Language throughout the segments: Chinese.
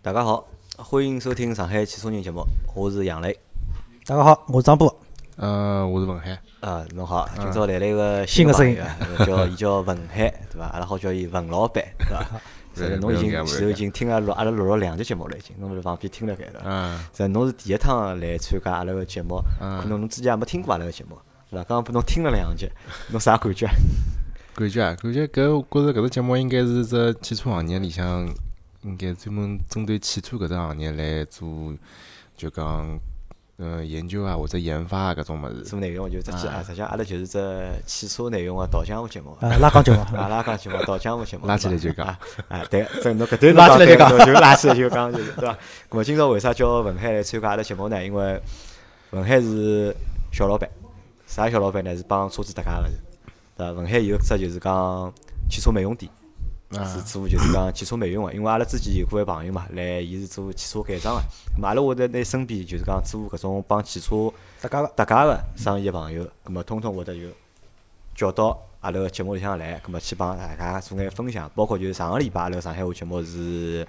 大家好，欢迎收听上海汽车人节目，我是杨磊。大家好，我是张波。呃，我是文海。啊，侬好，今朝来了一个新的声音朋友啊，叫伊叫文海，对伐？阿拉好叫伊文老板，对伐？是个侬已经前头已经听了录阿拉录了两集节目了，已经，侬辣旁边听了盖对伐？嗯，这侬是第一趟来参加阿拉个节目，可能侬之前也没听过阿拉个节目，是伐？刚刚拨侬听了两集，侬啥感觉？感觉啊，感觉搿我觉着搿只节目应该是只汽车行业里向，应该专门针对汽车搿只行业来做，就讲呃研究啊或者研发啊搿种物事。做内容就只记啊，实际上阿拉就是只汽车内容个导向个节目。啊，拉钢节目，啊，拉钢节目，导向个节目，拉起来就讲啊，啊，对，这侬搿段拉起来就讲就拉起来就讲，就是对伐？咾么今朝为啥叫文海来参加阿拉节目呢？因为文海是小老板，啥小老板呢？是帮车子搭界个，对伐？文海有只就是讲汽车美容店，啊是做就是讲汽车美容个。因为阿拉之前有过位朋友嘛，来伊是做汽车改装个，咾么阿拉会得拿身边就是讲做搿种帮汽车搭家个搭界个生意个朋友，葛末通通会得就叫到阿拉个节目里向来，葛末去帮大家做眼分享，包括就是上个礼拜阿拉上海话节目是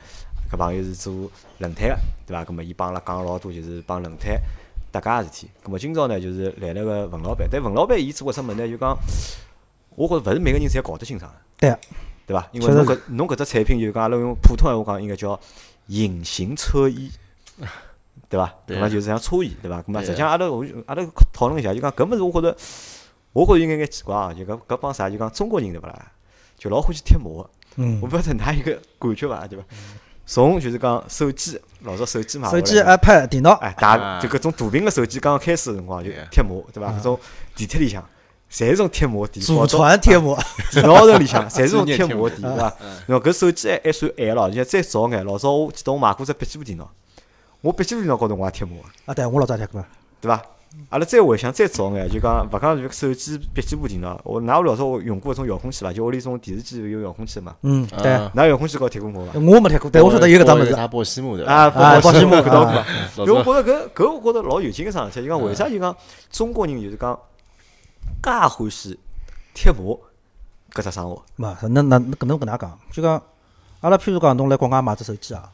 搿朋友是做轮胎个，对伐？葛末伊帮阿拉讲了老多就是帮轮胎搭界个事体。葛末今朝呢就是来了个文老板，但文老板伊做个啥物事呢？就讲我觉着勿是每个人侪搞得清爽个。对，对伐？因为侬搿侬搿只产品就讲阿拉用普通闲话讲，应该叫隐形车衣，对伐？对搿么就是像车衣，对伐？搿么实际上阿拉我阿拉讨论一下，就讲搿物事我觉着，我觉着有眼眼奇怪啊，就搿搿帮啥？就讲中国人对勿啦？就老欢喜贴膜个，嗯我，勿晓得㑚有个感觉伐？对伐？从就是讲手机，老早手机嘛，手机、iPad、电脑，哎，大啊就搿种大屏个手机刚刚开始个辰光就贴膜，对伐？搿种地铁里向，侪是种贴膜的，祖传贴膜，电脑头里向侪是种贴膜店，贴膜对伐？然后搿手机还还算晚了，现在再早眼，老早我记得我买过只笔记本电脑，我笔记本电脑高头我也贴膜个，啊，对我老早贴过，对伐？阿拉再回想再早眼，就讲勿讲就手机、笔记本电脑，我㑚老早我用过搿种遥控器伐？就屋里种电视机有遥控器嘛，嗯，对，啊㑚遥控器高头贴过膜伐？我没贴过，但我晓得有搿桩物事，啥保鲜膜的啊，啊保鲜膜看到过啊。搿我觉着搿搿我觉着老有劲个桩事体，就讲为啥就讲中国人就是讲介欢喜贴膜搿只生活？嘛，那那搿能搿能讲，就讲阿拉譬如讲侬来国外买只手机啊，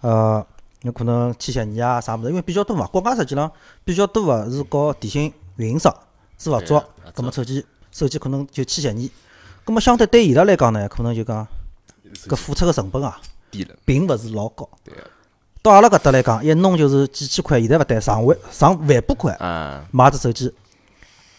呃，有可能千禧年啊啥物事，因为比较多嘛，国外实际上比较多个是搞电信运营商是合作对啊，葛末手机手机可能就千禧年，葛末相对对伊拉来讲呢，可能就讲搿付出个成本啊，低了，并勿是老高。对啊到阿拉搿搭来讲，一弄就是几千块，现在勿对，上万上万把块啊，买只手机。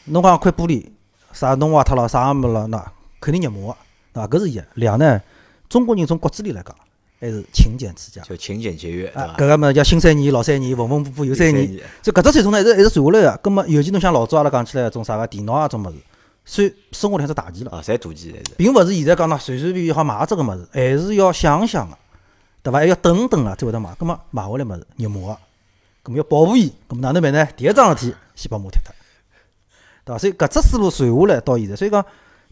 侬讲块玻璃啥弄坏脱了，啥也没了，那肯定热麻个，对伐？搿是一。两呢，中国人从骨子里来讲，还是勤俭持家。就勤俭节约？搿个么叫新三年、老三年、缝缝补补又三年。就搿只传统呢，一直一直传下来个。葛末尤其侬像老早阿拉讲起来，种啥个电脑啊，种物事，算生活里向只大件了，啊，侪大件侪是。并勿是现在讲喏随随便便好买只个物事，还是要想想个，对伐？还要等等啊，才会得买。葛末买回来物事热膜个，葛末要保护伊，葛末哪能办呢？第一桩事体先把膜贴脱，对伐？所以搿只思路传下来到现在，所以讲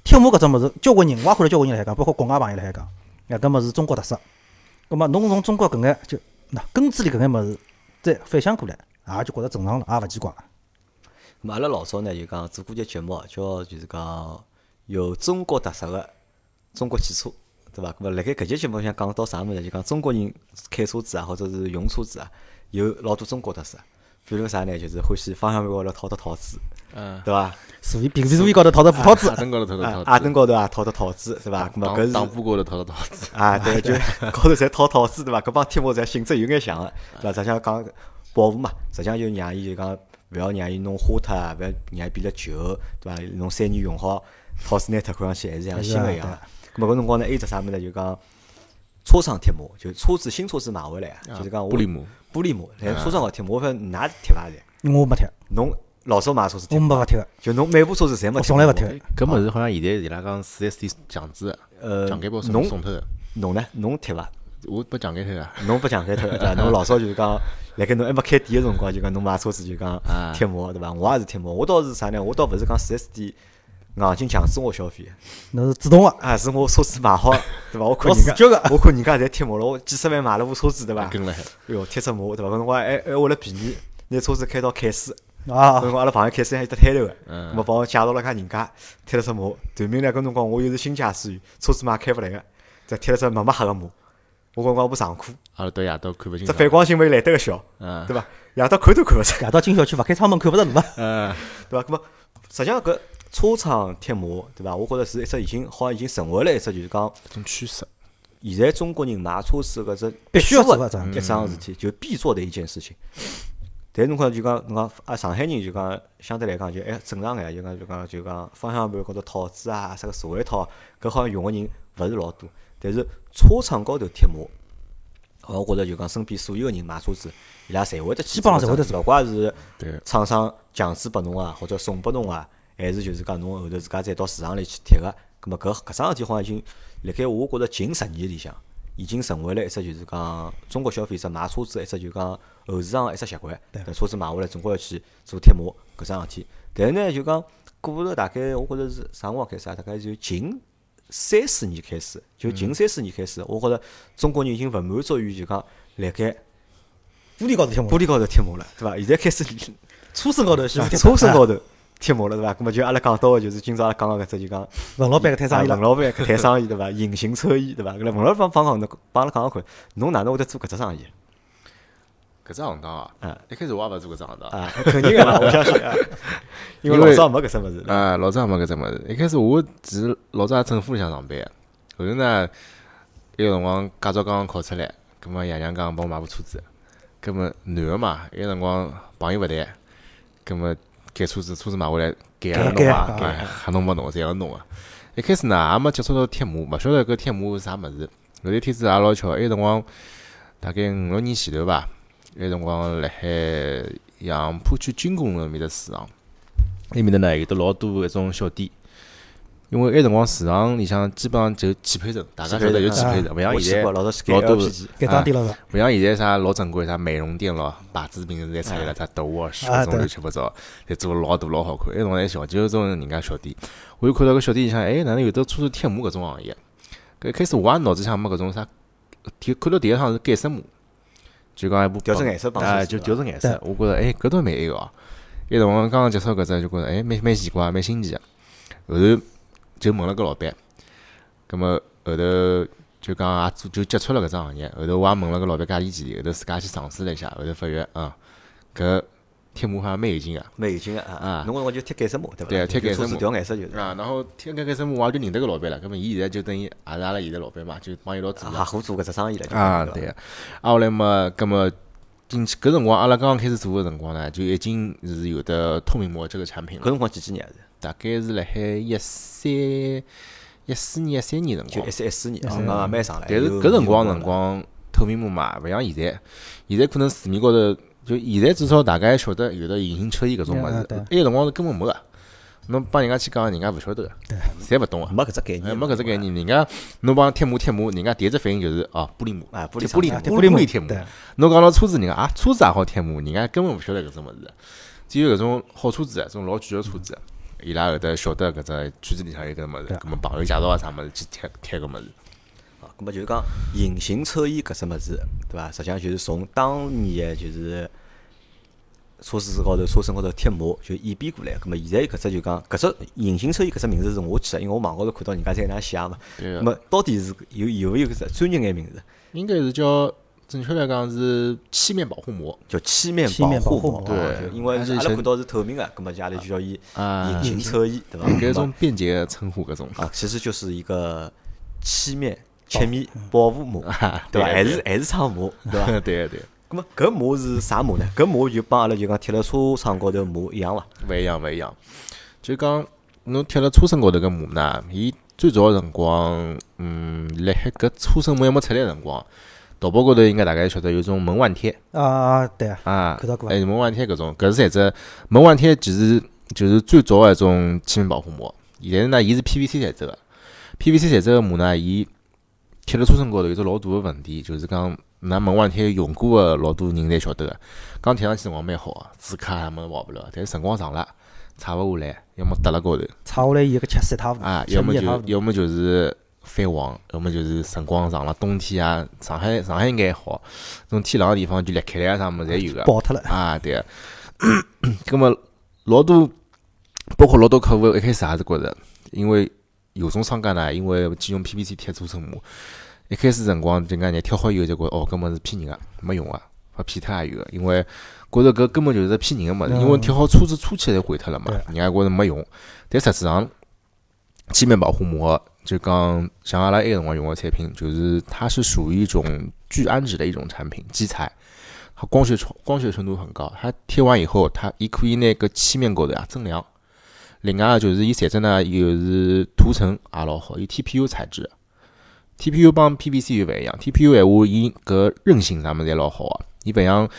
贴膜搿只物事，交关人我也看到交关人来讲，包括国外朋友来讲，哎，搿物事中国特色。葛末侬从中国搿眼就喏根子里搿眼物事再反向过来，也就觉着正常了，也勿奇怪了。阿拉老早呢就讲做过节节目，叫就是讲有中国特色个中国汽车，对伐？咁么辣盖搿节节目里向讲到啥物事？就讲中国人开车子啊，或者是用车子啊，有老多中国特色。比如啥呢？就是欢喜方向盘高头套得套子，嗯，对伐？所以皮皮座椅高头套着葡萄子阿，灯高头套啊套，阿登高头啊套得套子，对伐？咁么搿是挡布高头套套子，啊，对，就 高头侪套套子，对伐？搿帮贴膜侪性质有眼像个，对伐？实际上讲保护嘛，实际上就让伊就讲勿要让伊弄花脱啊，勿要让伊变得旧，对伐？侬三年用好，套子拿脱，看上去还是像新个一样是的。咁么搿辰光呢，还有只啥物事呢？就讲车窗贴膜，就车子新车子买回来啊，就是讲玻璃膜，玻璃膜，来车窗高贴膜，我勿晓得㑚贴伐？侪我没贴，侬老早买车子贴我，没勿贴个，就侬每部车子侪没我从来勿贴个。搿物事好像现在伊拉讲四 S 店强制的，呃强奸包送侬送脱的，侬呢？侬贴伐？我不强奸脱个，侬不强开脱对伐？侬老早就是讲，辣盖侬还没开店个辰光，就讲侬买车子就讲啊贴膜对伐？我也是贴膜，我倒是啥呢？我倒勿是讲四 S 店硬劲强制我消费，侬是主动个，啊，是我车子买好 对伐？我看人家我看人家侪贴膜了，我几十万买了部车子对伐？跟了海，哎哟，贴只膜对伐？搿辰光还还为了便宜，拿车子开到凯斯，啊搿辰，光阿拉朋友开车还有得摊头个，嗯咾么帮我介绍了下人家贴了只膜，断明呢搿辰光我又是新驾驶员，车子嘛开勿来个，再贴了只墨墨黑个膜。我辰光不上课，阿拉到夜到看勿清爽。这反光镜没来得个小，嗯对伐？夜到看都看勿着，夜到进小区勿开窗门看勿着路嘛。嗯，对伐？咁么实际上搿车窗贴膜，对伐？我觉着是一只已经好像已经成为了一只就是讲一种趋势。现在中国人买车子搿只必须要做的搿桩一桩事体，就必做的一件事情。但是侬看就讲侬讲啊，上海人就讲相对来讲就还正常眼，就讲就讲就讲方向盘高头套子啊，啥个座位套，搿好像用个人勿是老多。但是车窗高头贴膜，我觉着就讲身边所有个人买车子，伊拉侪会得基本上侪会得勿怪是，厂商强制拨侬啊，或者送拨侬啊，还是就是讲侬后头自家再到市场里去贴个。葛末搿搿桩事体好像已经辣盖我觉着近十年里向，已经成为了一只就是讲中国消费者买车子一只就讲后市场个一只习惯。搿车子买下来总归要去做贴膜搿桩事体。但是呢，就讲过了大概我觉着是啥辰光开始啊？大概就近三四年开始，就近三四年开始，我觉着中国人已经勿满足于就讲辣盖玻璃高头贴膜玻，璃高头贴膜了，对伐？现在开始车身高头是啊贴车身高头贴膜了，对伐？那么就阿拉讲到个就是今朝阿拉讲个搿只就讲文老板搿摊生意文。老板搿摊生意对伐？隐形车衣对伐？搿来文老板帮讲侬帮阿拉讲讲看，侬哪能会得做搿只生意搿只行当啊嗯，一开始我也勿做搿只行当。啊？肯定个啦，我相信啊，因为老早没搿只物事。啊，老早也没搿只物事。一开始我其实老早也政府里向上班，后头呢，埃个辰光驾照刚刚考出来，葛末爷娘讲帮我买部车子，葛末男个嘛，埃个辰光朋友勿谈，葛末改车子，车子买回来改啊，弄啊改还弄勿弄，侪要弄个。一开始呢，也没接触到贴膜，勿晓得搿贴膜是啥物事。后头一天子也老巧，埃个辰光大概五六年前头吧，埃个辰光辣海杨浦区军工路埃面搭市场。埃面搭呢有得老多一种小店，因为埃辰光市场里向基本上就汽配城，大家晓得有汽配城，勿像现在，老多改老多吧？勿像现在啥老正规啥美容店咯，牌子名字侪出来了，啥德沃士搿种乱七八糟，侪做了老大老好看。埃辰光还小，就有种人家小店，我又看到个小店里向，哎，哪能有得车子贴膜搿种行业？搿一开始我也脑子里向没搿种啥，第看到第一趟是改色膜，就讲一部调整颜色帮啊，就调整颜色。我觉着哎，搿倒蛮埃个哦。埃辰光刚刚接触搿只，就觉着哎，蛮蛮奇怪，蛮新奇个。后头就问了个老板，葛末后头就讲也做就接触了搿只行业。后头我也问了个老板价钿几钿，后头自家去尝试了一下，后头发觉啊，搿贴膜好像蛮有劲个。蛮有劲个啊啊！侬搿辰光就贴改色膜对伐？对啊贴改色膜调颜色就是。啊，然后贴改改色膜我也就认得搿老板了，葛末伊现在就等于也是阿拉现在老板嘛，就帮伊一道做合伙做搿只生意了，就啊，对个。啊，后来嘛，葛末进去搿辰光，阿拉刚刚开始做个辰光呢，就已经是有的透明膜这个产品了，搿辰光几几年啊是？大概是辣海一三一四年、一三年辰光。就一。三一四年，哦，慢慢慢上来。但是搿辰光辰光透明膜嘛，勿像现在，现在可能市面高头就现在至少大家还晓得有的隐形车衣搿种物事，埃个辰光是根本没个。侬帮人家去讲，人家勿晓得。个，侪勿懂。个。没搿只概哎，念，没搿只概念，人家侬帮贴膜贴膜，人家第一只反应就是哦，玻璃膜。啊玻璃就玻璃玻玻璃膜璃贴膜。侬讲到车子，人家啊，车子也好贴膜，人家根本勿晓得搿只物事。只有搿种好车子，这种老贵个车子，伊拉后头晓得搿只圈子里向有搿只物事，搿么朋友介绍啊啥物事去贴贴搿物事。啊，搿么就是讲隐形车衣搿只物事，对伐？实际上就是从当年的就是车子高头、车身高头贴膜就演变过来。咁么现在搿只就讲搿只隐形车衣搿只名字是我起的，因为我网高头看到人家在搿能写嘛。对个咁么到底是有有没有搿只专业眼名字？应该是叫准确来讲是漆面保护膜叫漆面保护膜护膜，啊对因为阿拉看到是透明的，咁么就阿拉就叫伊啊隐形车衣，对伐？搿种便捷称呼搿种。啊，其实就是一个漆面漆面保护膜，啊对伐？还是还是窗膜，对伐？对个对个，咁么搿膜是啥膜呢？搿膜就帮阿拉就讲贴了车窗高头膜一样伐？勿一样勿一样。就讲侬贴了车身高头搿膜呢，伊最早个辰光，嗯，辣海搿车身膜还没出来个辰光，淘宝高头应该大家晓得有种门腕贴啊，对啊，啊，看到过。哎，门腕贴搿种，搿是一只门腕贴，其实就是最早个一种漆面保护膜。现在呢，伊是 PVC 材质个，PVC 材质个膜呢，伊贴辣车身高头有只老大个问题，就是讲㑚门腕贴用过个老多人侪晓得个，刚贴上去辰光蛮好个，指卡啥么跑勿了，但是辰光长了，拆勿下来，要么搭辣高头。拆下来伊个吃三塌糊涂啊，要么就要么就是泛黄，要么就是辰光长了，冬天啊，上海上海应该还好，这种天冷个地方就裂开来啊啥么侪有个。爆脱了。啊，对个。葛么老多，包括老多客户一开始也是觉着，因为有种商家呢，因为去用 PVC 贴车身膜，一开始辰光就讲你贴好以后，结果哦，搿物事骗人个，没用个，发骗脱也有个，因为觉着搿根本就是骗人个物事，因为贴好车子车漆侪毁脱了嘛，人家觉着没用，但实际上漆面保护膜就讲像阿拉埃个辰光用个产品，就是它是属于一种聚氨酯的一种产品基材。它光学程光学程度很高，它贴完以后，它伊可以拿搿漆面高头啊增亮。另外就是伊材质呢，又是涂层也老好，伊 TPU 材质。TPU 帮 PVC 又勿一样，TPU 闲话伊搿韧性啥物事侪老好个，伊勿像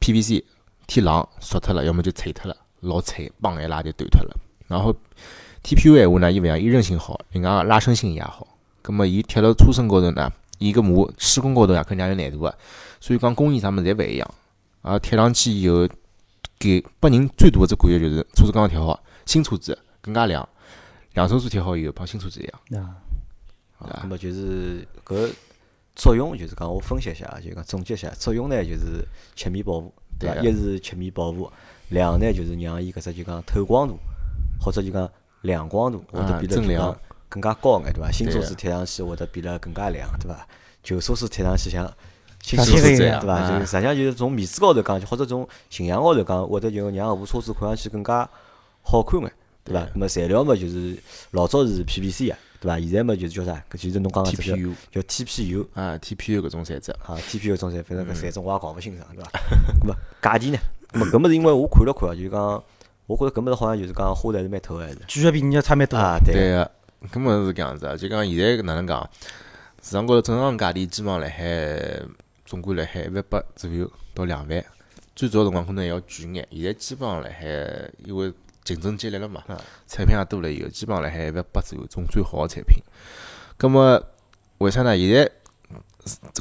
PVC 贴冷缩脱了，要么就脆脱了，老脆，嘣一拉就断脱了。然后 TPU 闲话呢，伊勿像伊韧性好，另外拉伸性也好。葛末伊贴辣车身高头呢，伊搿膜施工高头也肯定也有难度个。所以讲工艺啥物事侪勿一样，啊，贴上去以后，给拨人最大个只感觉就是车子刚刚贴好，新车子更加亮，两手车贴好以后帮新车子一样。啊，啊，那么就是搿作用，就是讲我分析一下，就讲总结一下，作用呢就是漆面保护，对伐？对一是漆面保护，两呢就是让伊搿只就讲透光度，或者就讲亮光度会得啊变得就讲增亮更加高眼，对伐？新车子贴上去会得变得更加亮，对伐？旧车子贴上去像新像车子一样对伐？啊就是实际上就是从面子高头讲，或者从形象高头讲，会得就让搿部车子看上去更加好看眼，对伐？那么材料嘛就是老早是 PVC 啊，对伐？现在嘛就是叫啥？搿就是侬讲个这个 TPU 叫 TPU 啊，TPU 搿种材质，啊，TPU 种材，反正搿嗯材质我也搞勿清爽，对伐？咁么价钿呢？咁么搿物事因为我看了看啊，就是讲，我觉着搿物事好像就是讲花头还是蛮透个，还是巨额比人家差蛮多。啊，对个，对个，根本是搿样子啊。就讲现在哪能讲，市场高头正常价钿基本上辣海总归辣海一万八左右到两万，最早辰光可能还要贵眼。现在基本上辣海，因为竞争激烈了嘛，产品也多了以后，基本上辣海一万八左右种最好个产品。葛么为啥呢？现在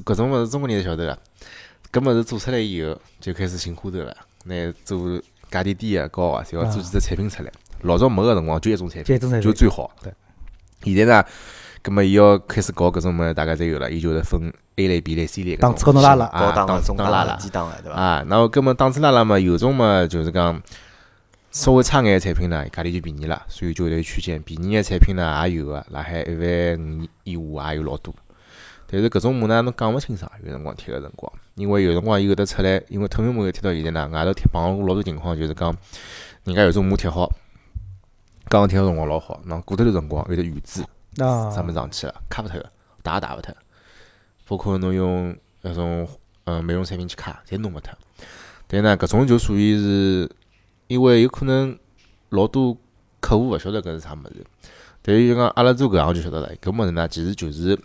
搿种物事中国人侪晓得个，搿物事做出来以后就开始寻花头了，拿做价钿低个高个，侪要做几只产品出来。老早没个辰光就一种产品，就最好。对。现在呢，葛么伊要开始搞搿种物事，大家侪有了，伊就是分 A 类、B 类、C 类搿档次高头拉了啊高档中档拉拉低档个，对伐？啊。然后葛么档次拉拉嘛，有种嘛就是讲稍微差眼个产品呢，价钿就便宜了，所以就会有区间。便宜个产品呢也有个，辣海一万五以下也有老多。但是搿种膜呢，侬讲勿清爽，有辰光贴个辰光，因为有辰光伊会得出来，因为透明膜贴到现在呢，外头贴碰到过老多情况，就是讲人家有种膜贴好，刚刚贴个辰光老好，然后过脱段辰光有得余渍，啊，啥物事上去了，卡勿脱个，打也打勿脱。包括侬用那种嗯美容产品去卡，侪弄勿脱。但呢，搿种就属于是，因为有可能老多客户勿晓得搿是啥物事，但是就讲阿拉做搿行就晓得了，搿物事呢其实就是。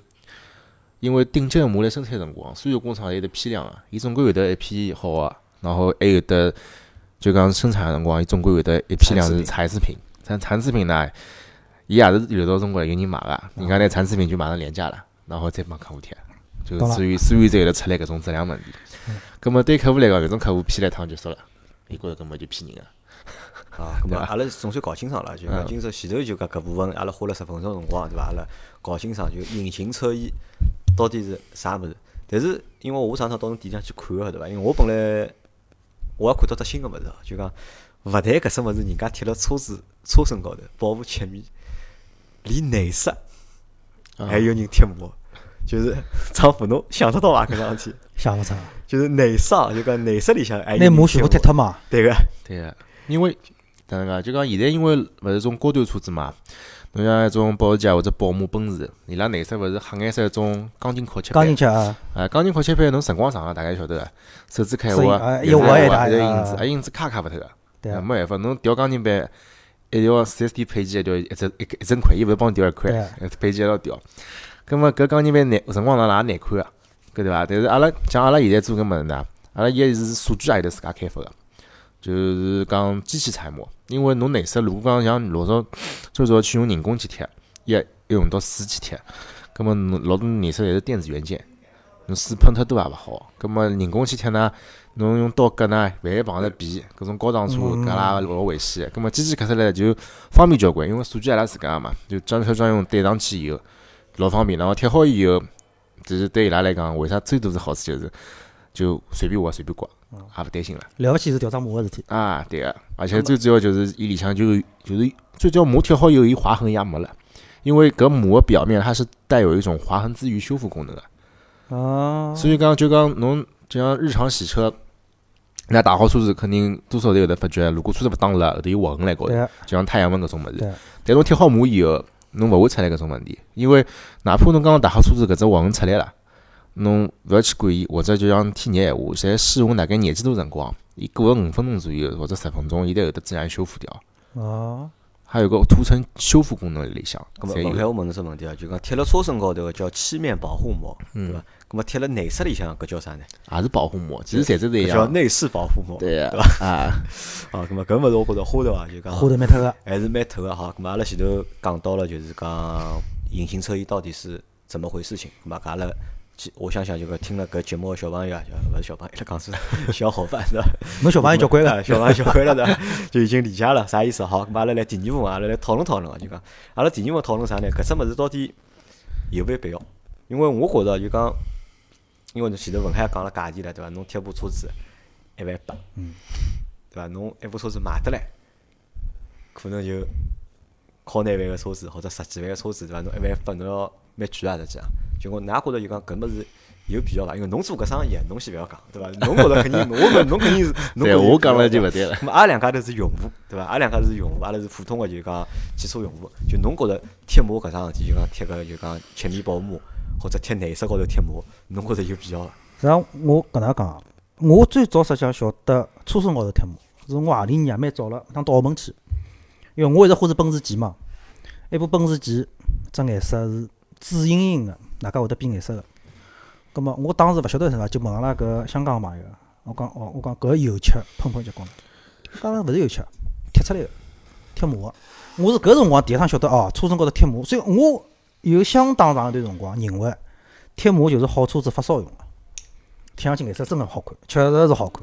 因为顶级个膜来生产辰光，所有工厂侪有得批量个，伊总归有得一批好个，然后还有得就讲生产个辰光，伊总归有得一批量是残次品。残残次品呢，伊也是流到中国来有人买个，人家拿残次品就马上廉价了，然后再帮客户贴，就所以所以才有得出来搿种质量问题。葛么对客户来讲，搿种客户批了一趟就说了，伊觉着根本就骗人个。啊，咁么对伐阿拉总算搞清爽了，就讲嗯今朝前头就讲搿部分，阿拉花了十分钟辰光，对伐？阿拉搞清爽就隐形车衣到底是啥物事。但是因为我上趟到侬店里向去看个，对伐？因为我本来我也看到只新个物事哦，就讲勿但搿只物事人家贴了车子车身高头保护漆面，连内饰啊还有人贴膜，就是丈夫侬想得到伐？搿桩事体，想勿出，就是内饰啊，就讲内饰里向还有拿膜全部贴脱嘛，对个，对个，因为哪能介？就讲现在因为勿是种高端车子嘛，侬像一种保时捷或者宝马、奔驰，伊拉内饰勿是黑颜色一种钢筋烤漆板刚进。去啊，啊，钢筋烤漆板侬辰光长了，大家晓得个，手指开一划一划有印子，啊印子卡卡勿脱个。对啊，没办法，侬调钢筋板，一条四 S 店配件一条一整一一整块，伊勿是帮侬调一块配件一道调。葛末搿钢筋板难辰光长了也难看个，搿对伐？但是阿拉像阿拉现在做搿物事呢，阿拉现在是数据也有得自家开发个，就是讲机器彩膜。因为侬内饰如果讲像老早最早去用人工去贴，一要用到水去贴，葛么侬老多内饰侪是电子元件，侬水喷太多也勿好。葛么人工去贴呢，侬用刀割呢，万一碰着皮，搿种高档车嗯搿拉老危险的。葛末机器刻出来就方便交关，因为数据阿拉自家个嘛，就专车专用对上去以后老方便，然后贴好以后，就是对伊拉来讲，为啥最大是好处就是就随便画随便刮，也勿担心了。了。不起是调张膜个事体，啊，对个，而且最主要就是伊里向就就是最主要膜贴好以后，伊划痕也没了，因为搿膜表面它是带有一种划痕自愈修复功能的，哦，所以讲就讲侬就像日常洗车，那打好车子肯定多少侪有得发觉，如果车子勿打了，后头有划痕辣高头，对就像太阳纹搿种物事。对。但侬贴好膜以后，侬勿会出来搿种问题，因为哪怕侬刚刚打好车子搿只划痕出来了，侬勿要去管伊，或者就像天热闲话，侪使用大概廿几度辰光，伊过了五分钟左右或者十分钟，伊侪会得自然修复掉。哦，还有个涂层修复功能里向，咁么侪有。我问侬只问题啊，就讲贴了车身高头个叫漆面保护膜，对伐？咁么贴了内饰里向搿叫啥呢？也是保护膜，其实材质是一样叫。内饰保护膜，对呀对伐？啊，啊，咁么搿物事我觉着花头啊，就讲花头蛮脱个，还是蛮透个哈。咁么阿拉前头讲到了，就是讲隐形车衣到底是怎么回事情。咁么阿拉其我想想，就讲听了搿节目个小朋友啊，就勿是小朋友，讲是 小伙伴是伐？侬小朋友交关啊个，小朋友交关了的，就已经理解了啥意思。好，咁阿拉来第二部分，阿拉来讨论讨论啊，就讲阿拉第二部分讨论啥呢？搿只物事到底有没必要？因为我觉着就讲，因为侬前头文海也讲了价钿了，对伐？侬贴部车子一万八，嗯，对伐？侬一部车子买得来，可能就靠廿万个车子或者十几万个车子，对伐？侬一万八侬要蛮贵啊，实际上。就我㑚觉着就讲搿物事有必要伐？因为侬做搿生意，侬先勿要讲，对伐？侬觉着肯定，我侬肯定是，侬对我讲了就勿对了。咁阿拉两家头是用户，对伐？阿拉两家头是用户，阿拉是普通个就讲汽车用户。就侬觉着贴膜搿桩事体，就讲贴个就讲漆面保护膜或者贴内饰高头贴膜，侬觉着有必要伐？实际上我搿能讲啊，我最早实际上晓得车身高头贴膜，是我何里年蛮早了，趟到澳门去，因为我一直欢喜奔驰 G 嘛，一部奔驰 G，只颜色是紫莹莹个，外加会得变颜色个。葛末我当时勿晓得啥，就问阿拉搿香港个朋友，我讲哦，我讲搿油漆喷喷结棍了，当然勿是油漆，贴出来个，贴膜。我是搿辰光第一趟晓得哦，车身高头贴膜，所以我有相当长一段辰光认为贴膜就是好车子发烧用个。贴上去颜色真个好看，确实是好看。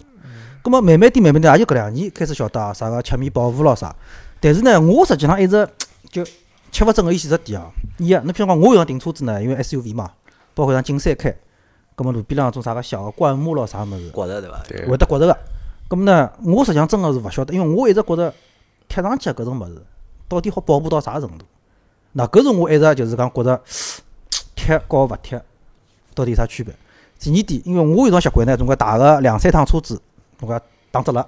葛末慢慢点慢慢点，也就搿两年开始晓得啊，啥个漆面保护咯啥。但是呢，我实际上一直就吃勿准个伊几只点啊。伊啊，侬譬如讲，我有趟停车子呢，因为 SUV 嘛，包括像进山开，葛末路边浪种啥个小个灌木咯啥物事，觉着对伐？会得觉着个。葛末呢，我实际上真个是勿晓得，因为我一直觉着贴上去搿种物事，到底好保护到啥程度？那搿是我一直就是讲觉着 贴和勿贴到底有啥区别？第二点，因为我有种习惯呢，总归打个两三趟车子，总归打折了。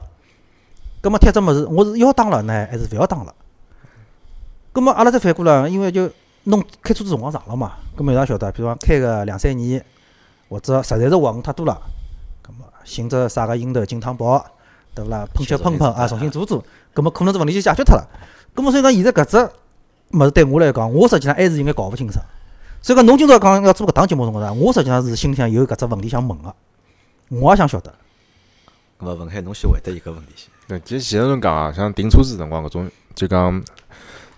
葛末贴只物事，我是要打了呢，还是勿要打了？葛末阿拉再反过来，因为就弄开车子辰光长了嘛，葛末有啥晓得？比如讲开个两三年，或者实在是划痕太多了，葛末寻只啥个樱头金汤宝，对勿啦？喷漆喷喷啊，重新做做，葛末可能这问题就解决脱了。葛末所以讲，现在搿只物事对我来讲，我实际上还是应该搞勿清爽。所以讲，侬今朝讲要做搿档节目辰光呢，我实际上是心里向有搿只问题想问个，我也想晓得。咁么文海侬先回答一个问题先。对，其实前头侬讲啊，像订车子辰光搿种，就讲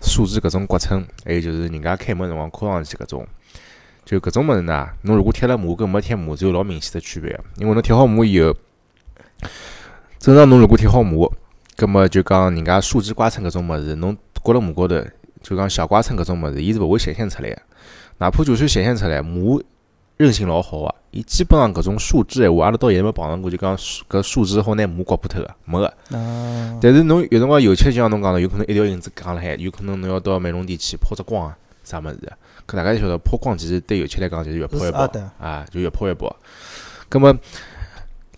数字搿种刮蹭，还有就是人家开门辰光敲上去搿种，就搿种物事呢，侬如果贴了膜跟没贴膜是有老明显的区别。因为侬贴好膜以后，正常侬如果贴好膜，葛么就讲人家数字刮蹭搿种物事，侬刮了膜高头，就讲小刮蹭搿种物事，伊是勿会显现出来个。哪怕就算显现出来，膜韧性老好个，伊基本上搿种树枝闲话，阿拉到现在没碰着过，就讲树搿树枝好拿膜刮破脱个，没个。啊，但是侬有辰光油漆就像侬讲的，有可能一条银子扛辣海，有可能侬要到美容店去抛只光啊，啥物事个。搿大家就晓得抛光其实对油漆来讲就是越抛越薄是啊就越抛越薄。葛么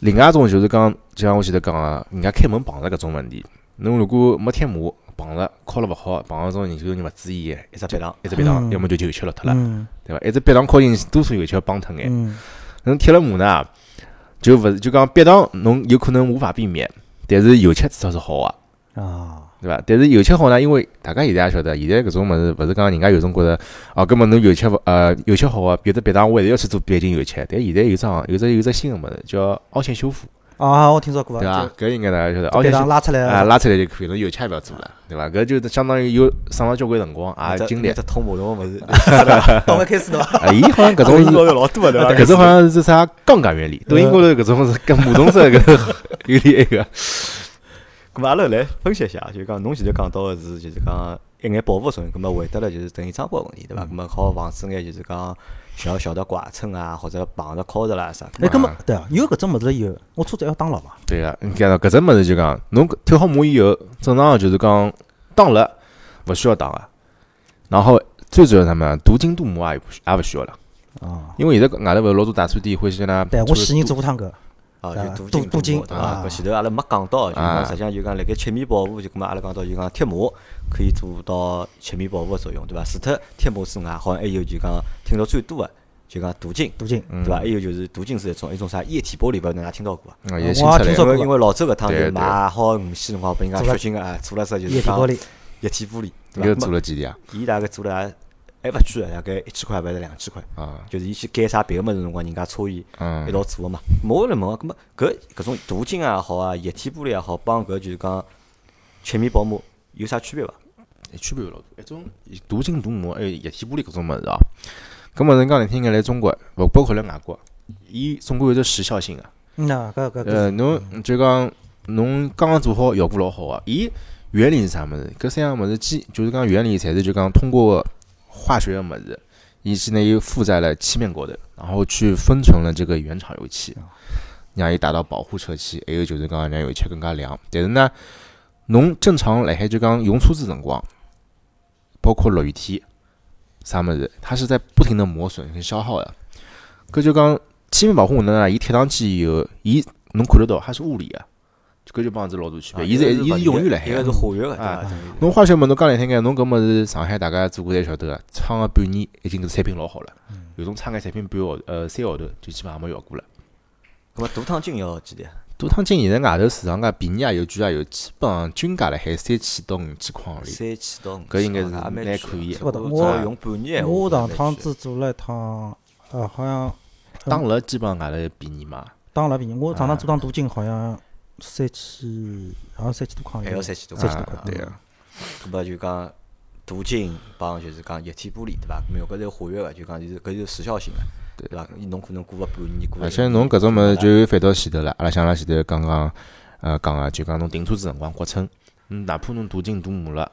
另外一种就是讲，就像我前头讲个，人家开门碰着搿种问题，侬如果没贴膜碰着敲了勿好，碰着种人就人勿注意，一只别档，一只别当，嗯要么就油漆落脱了，嗯对伐？一只别当敲进去，多数油漆要帮脱眼。嗯侬贴了膜呢，就勿是就讲别当侬有可能无法避免，但是油漆至少是好个。啊，对伐？但是油漆好呢，因为大家现在也晓得，现在搿种物事勿是讲人家有种觉着哦，搿么侬油漆勿呃油漆好个，别的别当我还是要去做钣金油漆。但现在有桩有只有只新个物事叫凹陷修复，啊，我听说过对伐啊，？搿应该大家晓得，就别凹陷修当拉出来啊拉出来就可以，了油漆也勿要做了，对伐？搿就相当于有省了交关辰光，也精力通马桶个物事，到位 开始对伐？啊，伊好像搿种 是老多个对伐？搿种好像是啥杠杆原理，抖音高头搿种是跟马桶式搿 有点那个。咁么阿拉来分析一下，就讲侬现在讲到个是，就是讲一眼保护作用，咁么回答了就是等于装包问题，对伐？咁么好防止眼就是讲小小的剐蹭啊，或者碰着敲着啦啥。哎，搿么对啊，有搿种物事以后，我车子还要打牢嘛？对啊，你看到搿只物事就讲，侬贴好膜以后，正常个就是讲打了，勿需要打个。然后最主要是什么？镀金镀膜也不需也勿需要了。啊，因为现在外头勿是老多大车店欢喜呢对我前人做过趟搿，啊，对吧就镀金镀镀金对伐？啊搿前头阿拉没讲到，就讲实际上就讲辣盖切面保护，就搿么阿拉讲到就讲贴膜可以做到切面保护个作用，对伐？除脱贴膜之外，好像还有就讲听到最多个就讲镀金，镀金，嗯对伐？还有就是镀金是一种一种啥液体玻璃，勿晓得㑚听到过伐？啊，我听说过因为老周搿趟买好五线辰光，拨人家做了血腥个啊，做了只就是讲液体玻璃，液体玻璃，对搿伐？做了几钿啊？伊大概做了还勿贵个，大概一千块，勿是两千块。啊，就是伊去改啥别个物事辰光，人家搓伊嗯一，道做个嘛。咾我来问个，搿么搿搿种镀金也好啊，液体玻璃也好，帮搿就是讲切面保膜有啥区别伐？区别有老多，一种镀金镀膜还有液体玻璃搿种物事哦。搿物事讲难听眼，来中国勿包括辣外国，伊总归有只时效性个。嗯啊，搿搿呃，搿，侬就讲侬刚刚做好，效果老好个。伊原理是啥物事？搿三样物事基就是讲原理，侪是就讲通过化学个物事，以及呢又附在了漆面高头，然后去封存了这个原厂油漆，让伊达到保护车漆，还有就是讲让油漆更加亮。但是呢，侬正常辣海就讲用车子辰光，包括落雨天，啥物事，它是在不停的磨损跟消耗的。搿就讲漆面保护呢，伊贴上去以后，伊侬看得到，它是物理的，搿就帮子老大区别。伊是伊是永远辣海一个是的。化学个，对啊侬化学物，侬讲难听眼，侬搿物事上海大家做过侪晓得个，撑个半年已经是产品老好了。有种撑眼产品半号呃三个号头就基本上没效果了。搿么镀钛金要几钿啊？镀钛金现在外头市场价便宜也有，贵也有，基本上均价辣海三千到五千块行钿。三千到五千，搿应该是也蛮可以的不的我用半年闲话，我上趟子做了一趟，呃，好像打了基本上外头便宜嘛。当了便宜，我上趟啊做趟镀金好像三千，好像三千多块还要洋钿，三千多三千多块，啊对个。搿么就讲镀金帮就是讲液体玻璃，对伐？搿么搿是化学个，就讲就是搿就是时效性个，对伐？侬可能过个半年，过个而且侬搿种物事就反到前头了，阿拉像阿拉前头刚刚呃讲个，就讲侬停车子辰光刮蹭，嗯，哪怕侬镀金镀膜了，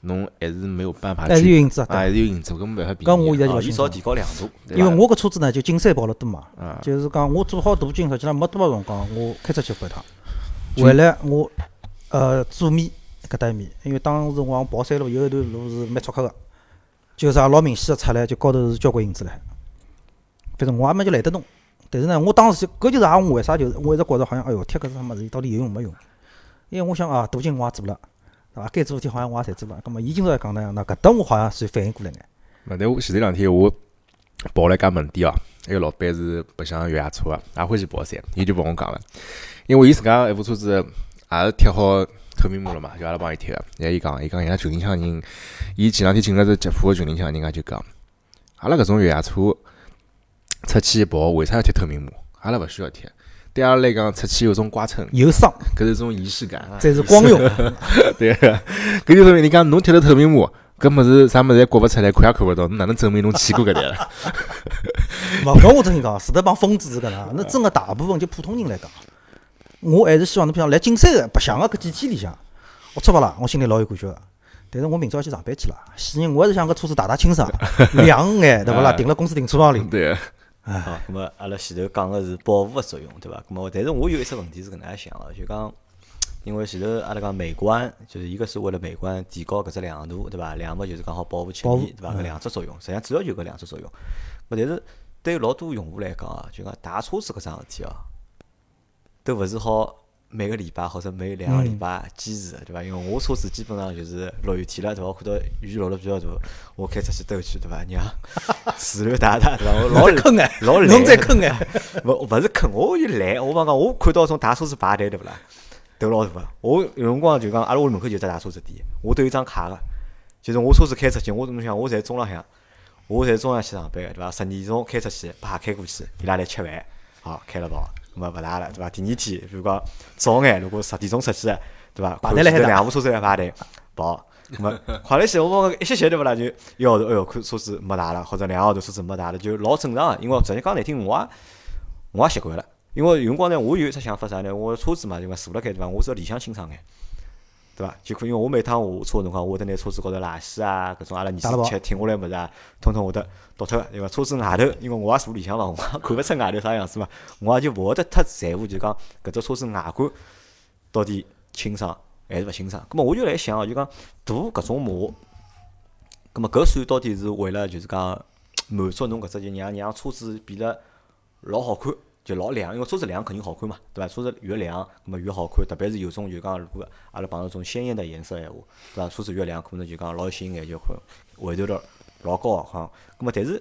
侬还是没有办法还是有，影子啊。啊，还是有影子，搿没办法比搿我现在就哦，勿清楚伊少提，高亮度，因为我搿车子呢就金山跑了多嘛，啊，就是讲我做好镀金，实际上没多少辰光，我开出去过一趟，回来我呃左面搿搭一面，因为当时我往跑山路有一段路是蛮出克个，就是也老明显个出来，就高头是交关影子唻。反正我也没就懒得弄，但是呢，我当时搿就是也我为啥就是我一直觉着好像哎哟贴搿只物事，到底有用没用？因为我想啊，镀金我也做了，对伐？该做事体好像我也侪做了。葛末伊今朝来讲呢，那搿搭我好像算反应过来眼。那但我前头两天我跑了一家门店哦，一个老板是白相越野车个，也欢喜跑山，伊就帮我讲了，因为伊自家一部车子也是贴好透明膜了嘛，就阿拉帮伊贴个。伊讲，伊讲伊拉群里向人，伊前两天进了只吉普个群里向，人家就讲，阿拉搿种越野车出去跑，为啥要贴透明膜？阿拉勿需要贴。对阿拉来讲，出去有种刮蹭，有伤，搿是一种仪式感。这是光荣。对个，搿就说明你讲侬贴了透明膜，搿物事啥物事也刮勿出来，看也看勿到，侬哪能证明侬去过搿搭了？勿，搿我真心讲，除脱帮疯子是搿能，那真个大部分就普通人来讲，我还是希望侬譬如讲来金山个白相个搿几天里向，我出勿啦，我心里老有感觉个。但是我明朝要去上班去了，死人我还是想搿车子大大清爽，亮眼，对勿啦？啊停辣公司停车场里，对啊，咁么阿拉前头讲个是保护个作用，对伐？那么，但是我有一只问题是搿能介想个，就讲，因为前头阿拉讲美观，就是一个是为了美观提高搿只亮度，对伐？两么就是讲好保护漆面，对伐？搿两只作用，实际上主要就搿两只作用。勿但是对老多用户来讲啊，就讲打车子搿桩事体哦，都勿是好每个礼拜或者每两个礼拜坚持个，对伐？因为我车子基本上就是落雨天了，对伐？我看到雨落了比较大，我开出去兜去，对伐？让 自然大大，对伐？我老坑哎，老侬再懒坑哎，勿勿是坑，我有懒。我帮讲，我看到种大车子排队对勿啦？头老大个。我有辰光就讲，阿拉屋里门口就只大车子店，我都有张卡个。就是我车子开出去，我侬想，我在中浪向，我在中浪去上班个，对伐？十点钟开出去，啪开过去，伊拉来吃饭，好开了跑，咁么勿汏了，对伐？第二天，比如讲早眼，如果十点钟出去，对伐？排队来海两部车子来排队跑。咁么 快来些，我讲一歇歇对勿啦？就一号头，哎哟，看车子没大了，或者两个号头车子没大了，就老正常个。因为昨天讲难听，我也我也习惯了。因为有辰光呢，我有一只想法啥呢？我车子嘛，因为坐辣盖对伐？我是要里向清爽眼，对伐？就可因为我每趟下车个辰光，我会得拿车子高头垃圾啊，搿种阿拉儿子吃停下来物事啊，统统会得倒脱个，对伐？车子外头，因为我也坐里向嘛，我也看勿出外头啥样子嘛，我也就勿会得太在乎，就讲搿只车子外观到底清爽还是勿清爽。葛末我就来想哦，就讲涂搿种膜，葛末搿算到底是为了就是讲满足侬搿只就让让车子变得老好看，就老亮，因为车子亮肯定好看嘛，对伐？车子越亮，葛末越好看，特别是有种就讲如果阿拉碰到种鲜艳的颜色闲话，对伐？车子越亮，可能就讲老吸引眼，球，看回头率老高个哈。葛末但是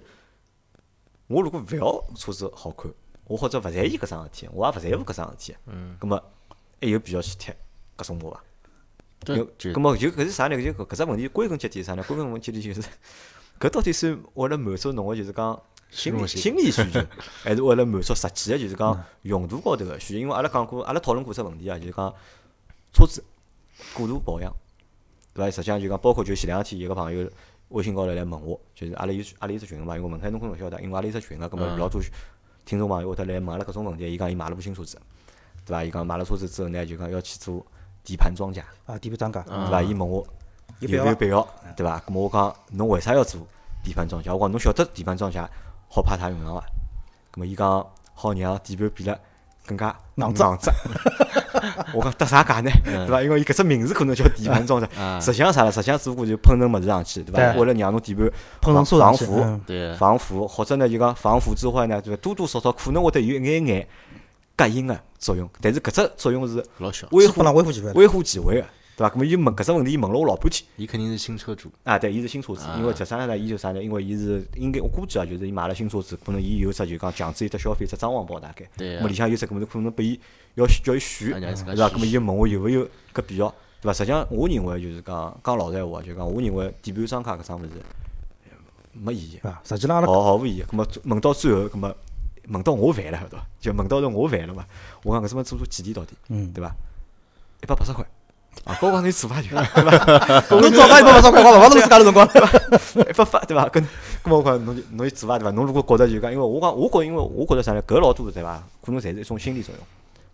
我如果勿要车子好看，我或者勿在意搿桩事体，我也勿在乎搿桩事体，嗯，葛末还有必要去贴搿种膜伐？有，就葛末就搿是啥呢？搿就搿搿只问题归根结底是啥呢？归根问底就是，搿到底是为了满足侬个就是讲心理心理需求，还 是为了满足实际个就是讲用途高头个需求？因为阿拉讲过，阿拉讨论过只问题啊，就是讲车子过度保养，对伐？实际上就讲包括就前两天一个朋友微信高头来问我，就是阿拉有阿拉有只群个嘛，因为门槛侬可能勿晓得，因为阿拉有只群个，葛末老多听众朋友会得来问阿拉各种问题，伊讲伊买了部新车子，对伐？伊讲买了车子之后呢，就讲要去做底盘装甲。啊，底盘装甲，对伐？伊问我有有必要没有必要，对伐？咁么我讲侬为啥要做底盘装甲？我讲侬晓得底盘装甲好派他用场伐？咁么伊讲好让底盘变得更加硬质硬质。我讲得啥解呢？对伐？因为伊搿只名字可能叫底盘装甲，啊实际上啥了？实际上只不过就喷层物事上去，对伐？为了让侬底盘喷层防腐、防腐，或者呢就讲防腐之外呢，对伐？多多少少可能会得有一眼眼隔音个作用，但是搿只作用是老小，微乎微乎其微了。微乎其微个，对伐？咁么伊问搿只问题伊问了我老半天。伊肯定是新车主，啊，对，伊是新车主，因为实际上呢，伊就啥呢？因为伊是应该我估计啊，就是伊买了新车子，可能伊有只就讲强制有只消费只装潢包大概，对啊咁么里向有只搿么可能拨伊要叫伊选，对伐？选咁么伊就问我有勿有搿必要，对伐？实际上我认为就是讲讲老实闲话，就讲我认为底盘装卡搿桩物事没意义，啊，实际浪阿拉毫毫无意义。咁么问到最后，咁么问到我烦了，晓得伐？就问到是我烦了嘛。我讲搿什么做做几钿到底，嗯，对伐？一百八十块。啊，高光你 做伐就，对伐？侬早讲一百八十块，我勿侬自家头辰光。一百发对伐？跟，咁我讲侬就侬去做伐对伐？侬如果觉着就讲，因为我讲，我觉因为我觉着啥呢？搿老多对伐？可能侪是一种心理作用。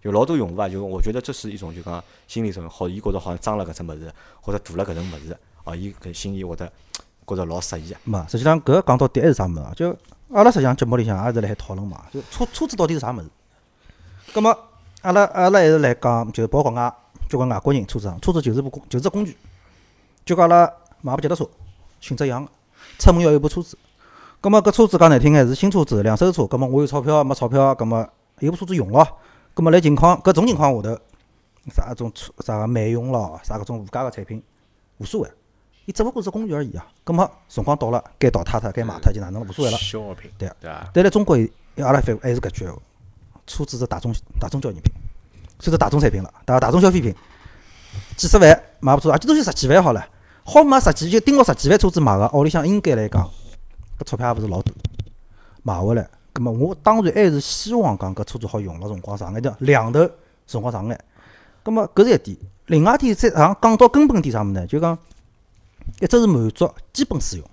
就老多用户啊，就我觉得这是一种就讲心理作用，好，伊觉着好像装了搿只物事，或者涂了搿层物事，哦，伊搿心里会得觉着老适意啊。没，实际上搿讲到底还是啥物事啊？就阿拉实际上节目里向也是辣海讨论嘛，就车车子到底是啥物事？葛么阿拉阿拉还是来讲，就是包括外交关外国人车子上，车子就是部工，就是只工具。就讲阿拉买部脚踏车，性质一样个，出门要有部车子。葛么搿车子讲难听眼是新车子，两手车。葛么我有钞票没钞票，葛么有部车子用咯。葛么来情况搿种情况下头，啥种车啥个慢用咯，啥搿种无价个产品无所谓。伊只勿过是工具而已啊。葛么辰光到了，该淘汰脱，该卖脱就哪能了，无所谓了。消耗品，对啊对伐？但辣中国，阿拉反还是搿句闲话，车子是大众大众消费品，算是大众产品了，对伐？大众消费品，几十万买部车，而且都是十几万好了，好买十几就盯牢十几万车子买个，屋里向应该来讲，搿钞票也勿是老多，买回来，葛末我当然还是希望讲搿车子好用了辰光长眼点，两头辰光长眼。葛末搿是一点，另外一点再讲讲到根本点啥物事呢？就讲一只是满足基本使用，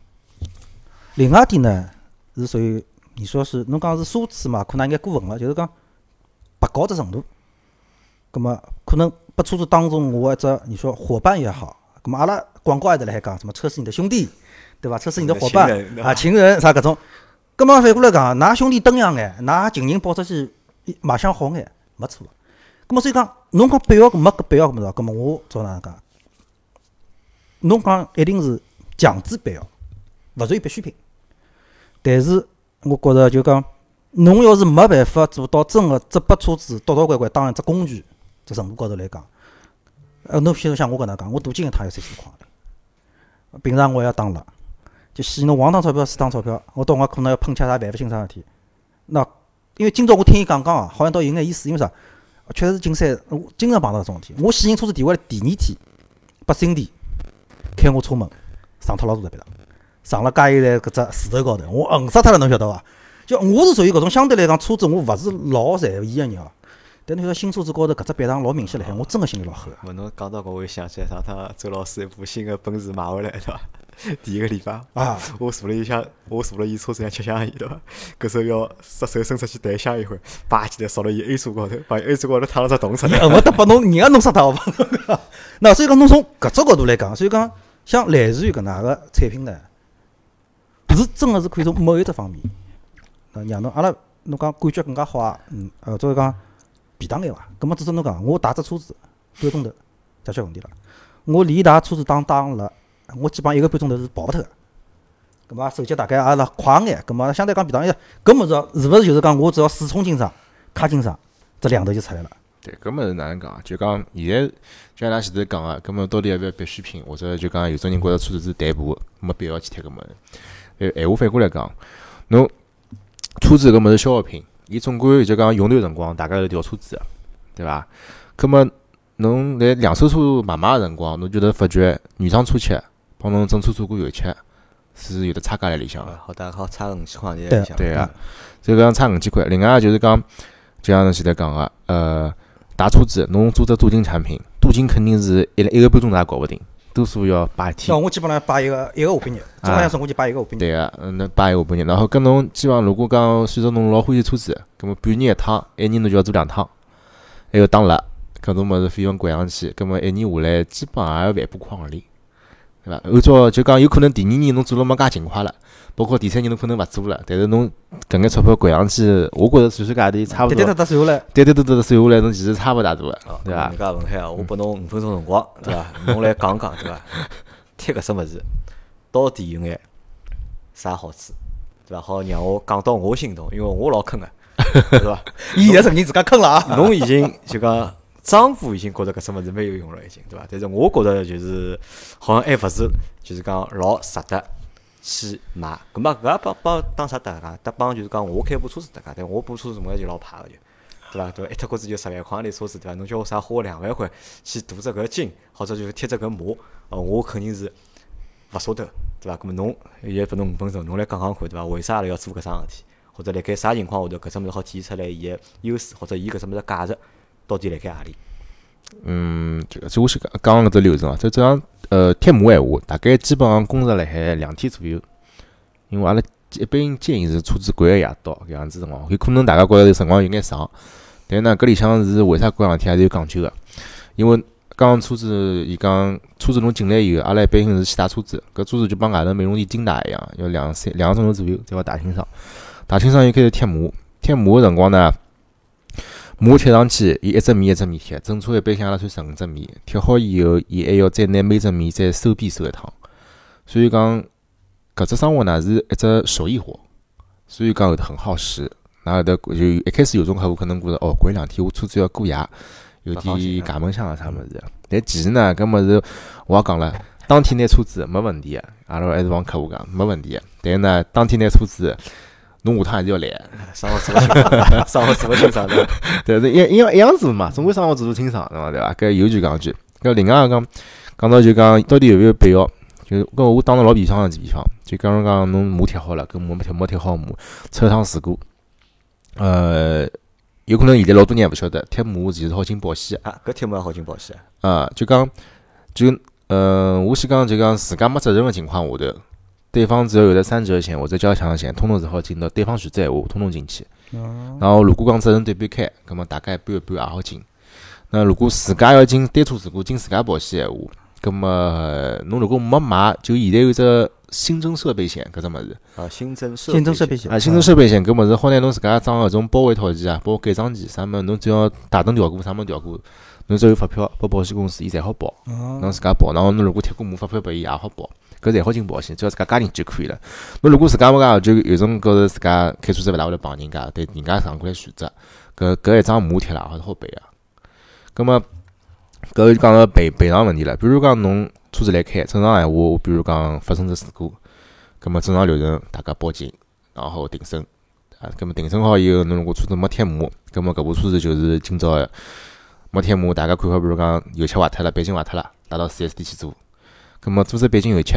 另外一点呢是属于你说是侬讲是奢侈嘛，可能应该过分了，就是讲拔高的程度。葛么可能把车子当成我一只你说伙伴也好，葛么阿拉广告还是辣海讲什么车是你的兄弟，对伐？车是你的伙伴啊，情人啥搿种。葛么反过来讲，㑚兄弟登样眼，㑚情人跑出去一卖相好眼，没错。葛么所以讲，侬讲必要没搿必要搿么子，葛么我照哪能讲？侬讲一定是强制必要，勿属于必需品。但是我觉着就讲，侬要是没办法做到真个只把车子倒倒拐拐当一只工具，这程度高头来讲，呃，侬譬如像我搿能讲，我镀金一趟要三千块钿，平常我也要打蜡，就洗侬黄趟钞票、四趟钞票，我到辰光可能要喷漆啥办勿清啥事体。那因为今朝我听伊讲讲啊，好像倒有眼意思，因为啥？确实是金山，我经常碰到搿种事体。我洗人车子提回来第二天，把 Cindy 开我车门，上脱老大的鼻子。上了加油站搿只石头高头，我横死脱了，侬晓得伐？就我是属于搿种相对来讲车子我勿是老在意个人哦。但侬晓得新车子高头搿只别上老明显辣海，我真个心里老黑个。勿侬讲到搿，我又想起来上趟周老师一部新个奔驰买回来，对伐？第一个礼拜，啊，我坐了一下，我坐了伊车子上吃香烟，对伐？搿时候要伸手伸出去弹香一会儿，叭起来扫了伊 A 座高头，把 A 座高头烫了只洞出来。恨勿得把侬人也弄死脱，好伐？那所以讲，侬从搿只角度来讲，所以讲像类似于搿能个产品呢，是真个是可以从某一只方面，呃，让侬阿拉侬讲感觉更加好啊，嗯，呃，作为讲便当眼伐？葛末至少侬讲，我打只车子半钟头解决问题了。我连一台车子打打了，我基本上一个半钟头是跑勿脱个。葛末手脚大概也是快眼，葛末相对讲便当一搿物事是勿是就是讲我只要试冲经商、卡经商，这两头就出来了。对，搿么是哪能讲啊？就讲现在就像㑚前头讲个，搿么到底要勿要必需品，或者就讲有种人觉着车子是代步，没必要去贴搿物事。呃，闲话反过来讲，侬车子搿么是消耗品，伊总归就讲用段辰光，大概是调车子个，对伐？搿么侬辣两手车买卖个辰光，侬就能发觉原厂车漆帮侬整车做过油漆是有得差价辣里向好，大概好差个五千块钿对里向。对个，所以讲差五千块。另外就是讲，就像侬前头讲个，呃，大车子侬做只镀金产品，镀金肯定是一一个半钟头也搞勿定，多数要摆一天那。我基本上摆一个一个下半日，中浪向生活节摆一个下半日。对个，嗯，那摆一个下半日，然后跟侬基本上如果讲选择侬老欢喜车子，葛么半年一趟，一年侬就要做两趟，还有打蜡，搿种物事费用掼上去，葛么一年下来基本上也要万把块行钿，对伐？按照就讲有可能第二年侬做了没介勤快了，包括第三年侬可能勿做了，但是侬搿眼钞票掼上去，我觉着算算价钿差勿对对多，对对算下来，对对对对，算下来侬其实差勿大多个，哦，对伐人？家文海啊，我拨侬五分钟辰光，对伐？侬来讲讲，对伐？贴搿只物事到底有眼啥好处，对伐？好让我讲到我心痛，因为我老坑个，对伐？伊现在承认自家坑了啊。侬已经就讲丈夫已经觉着搿只物事蛮有用了，已经对伐？但是我觉着就是好像还勿是，就是讲老值得去买。葛末搿也帮帮当啥搭界？搭帮就是讲我开部车子搭界，但我部车子从来就老派个就。对伐？对伐？一脱裤子就十万块钿车子，对伐？侬叫我啥花两万块去镀只搿金，或者就是贴只搿膜，哦，我肯定是勿舍得，对伐？葛末侬现在拨侬五分钟，侬来讲讲看，对伐？为啥阿拉要做搿桩事体？或者辣盖啥情况下头，搿只物事好体现出来伊个优势，或者伊搿只物事价值到底辣盖何里？嗯，就就我是讲讲搿只流程啊，就这样呃贴膜闲话，大概基本上工作辣海两天左右，因为阿拉一般建议是车子关个夜到搿样子辰光，有可能大家觉着辰光有眼长，但呢搿里向是为啥关两天还是有讲究个，因为刚车子伊讲车子侬进来以后，阿拉一般性是先打车子，搿车子就帮外头美容店精打一样，要两三两个钟头左右才好打清爽，打清爽又开始贴膜，贴膜个辰光呢。膜贴上去，伊一只面一只面贴，整车一般性阿拉算十五只面，贴好以后，伊还要再拿每只面再收边收一趟。所以讲，搿只生活呢是一只手艺活，所以讲后头很耗时。那后头就一开始有种客户可能觉着哦，过两天我车子要过夜，有点夹门香啊啥物事。但其实呢，搿物事我也讲了，当天拿车子没问题个，阿拉还是帮客户讲没问题个。但是呢，当天拿车子，侬下趟还是要来的。生活做勿清爽，生活做勿清爽的。对是一因为一样做嘛，总归生活做做清爽，对伐？对伐？搿有句讲句，搿另外个讲讲到就讲到底有没有必要？就搿我打个老比方个比方，就假如讲侬膜贴好了，搿膜没贴没贴好膜，出一趟事故，呃，有可能现在老多人也勿晓得，贴膜其实好进保险个啊，搿贴膜也好进保险啊。啊，就讲就呃，我先讲就讲自家没责任个情况下头，对方只要有得三者险或者交强险，通通是好进到对方选择闲话，通通进去。然后如果讲责任对半开，葛么大概一半一半也好进。那如果自家要进单车事故进自家保险闲话，葛么呃侬如果没买，就现在有只新增设备险搿只物事啊，新增设新增设备险啊，新增设备险搿物事好拿侬自家装搿种包围套件啊，包括改装件啥物事，侬只要大灯调过啥物事调过，侬只要有发票拨保险公司，伊侪好保。侬自家保，然后侬如果贴过膜发票拨伊也好保，搿侪好进保险，只要自家加进去就可以了。侬如果自家没加，就有种觉着自家开车子勿大会得帮人家，对人家上过来选择，搿搿一张膜贴了也是好赔个。葛么搿就讲到赔赔偿问题了。比如讲侬车子来开，正常闲话，比如讲发生只事故，葛么正常流程大家报警，然后定损。啊，葛么定损好以后，侬如果车子没贴膜，葛么搿部车子就是今朝个没贴膜，大家看好，比如讲油漆坏脱了，钣金坏脱了，带到四 S 店去做。葛么做只钣金油漆，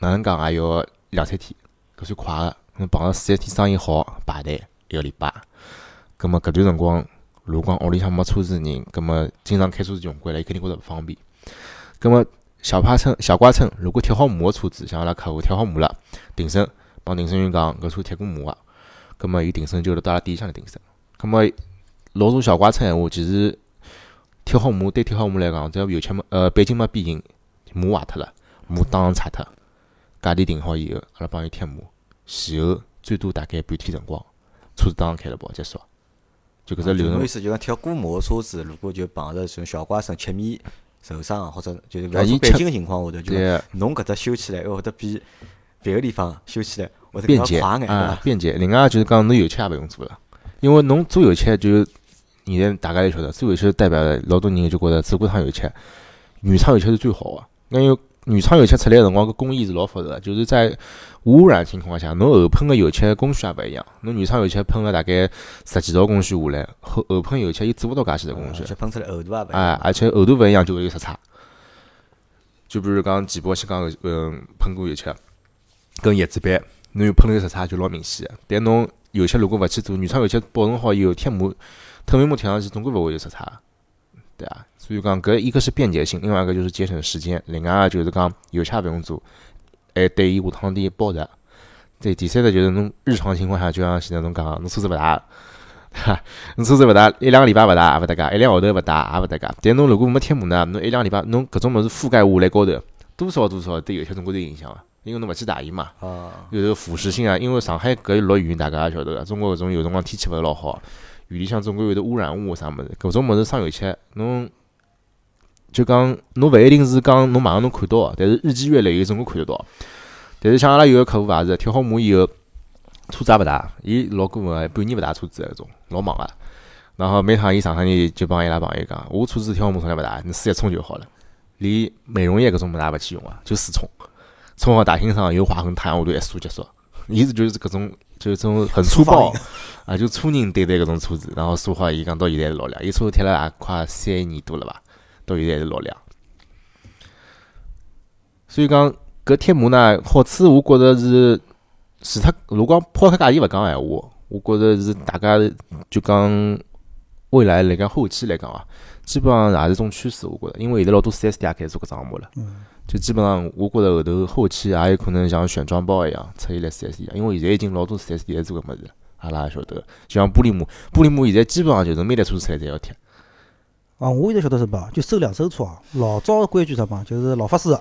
哪能讲也要两三天，搿算快个。侬碰到 4S 店生意好，排队一个礼拜。葛么搿段辰光，如果屋里向没车子的人，葛么经常开车子用惯了，伊肯定觉着勿方便。葛么小怕称、小刮蹭，如果贴好膜个车子，像阿拉客户贴好膜了，庭审帮庭审员讲搿车贴过膜个，葛么伊庭审就到阿拉店里向来庭审。葛么老多小刮蹭闲话，其实贴好膜对贴好膜来讲，只要油漆没呃背景没变形，膜坏脱了，膜当场拆脱，价钿定好以后，阿拉帮伊贴膜，前后最多大概半天辰光，车子当场开了跑结束。就搿只流程侬意，思就讲贴过膜个车子，如果就碰着这种小刮损、切面受伤，或者就是勿啊伊切要做钣金个情况下头，就侬搿只修起来要会得比别个地方修起来或者便捷快眼，对伐？，啊便捷。另外就是讲侬油漆也勿用做了，因为侬做油漆就现在大家侪晓得，做油漆代表老多人就觉着做过趟油漆，原厂油漆是最好个，因为原厂油漆出来个辰光搿工艺是老复杂的，就是在无污染情况下，侬后喷个油漆工序也勿一样，侬原厂油漆喷了大概十几道工序下来，后后喷油漆伊做勿到介许多工序而，且喷出来厚度也勿一哎样，，而且厚度勿一样就会有色差。就比如讲前保险讲嗯喷过油漆，跟叶子板，侬有喷头色差就老明显个。但侬油漆如果勿去做，原厂油漆保存好以后，贴膜透明膜贴上去，总归勿会有色差，对啊。所以讲搿一个是便捷性，另外一个就是节省时间，另外就是讲油漆也勿用做，还对伊下趟的包着。对，第三个就是侬日常情况下，就像现在侬讲的，侬车子勿大，哈，侬车子勿大，一两个礼拜勿大也勿搭界，一两个号头勿大也勿搭界。但侬如果没贴膜呢，侬一两个礼拜侬搿种物事覆盖下来高头，多少多少对油漆总归有影响个，因为侬勿去打伊嘛，啊，有这个腐蚀性啊。因为上海搿落雨，大家也晓得个，中国搿种有辰光天气勿是老好，雨里向总归会得污染物啊啥物事，搿种物事生油漆，侬就讲侬勿一定是讲侬马上能看到的，但是日积月累，有总归看得到。但是像阿拉有个客户也是贴好膜以后，车子也勿大，伊老过分个，半年勿大车子搿种，老忙个。然后每趟伊上趟日就帮伊拉朋友讲，我车子贴好膜从来勿大，你水一冲就好了，连美容液搿种物事也勿去用啊，就水冲，冲好大清爽，有划痕太阳下头一扫结束。伊是就是搿种就是种很粗暴啊，就粗人对待搿种车子，然后说好伊讲到现在是老亮，伊车子贴了也快三年多了吧，到现在还是老亮。所以讲搿贴膜呢，好处我觉着是，除脱如果抛开价钿勿讲闲话，我觉着是大家就讲未来来讲后期来讲啊，基本上也是种趋势，我觉着，因为现在老多四 S 店也开始做搿只项目了。就基本上，我觉着后头后期也有可能像选装包一样出现来 4S 店，因为现在已经老多四 S 店做搿物事了，阿拉也晓得。就像玻璃膜，玻璃膜现在基本上就是每台车子出来侪要贴。啊，我现在晓得什么，就收两手车啊。老早的规矩什么，就是老法师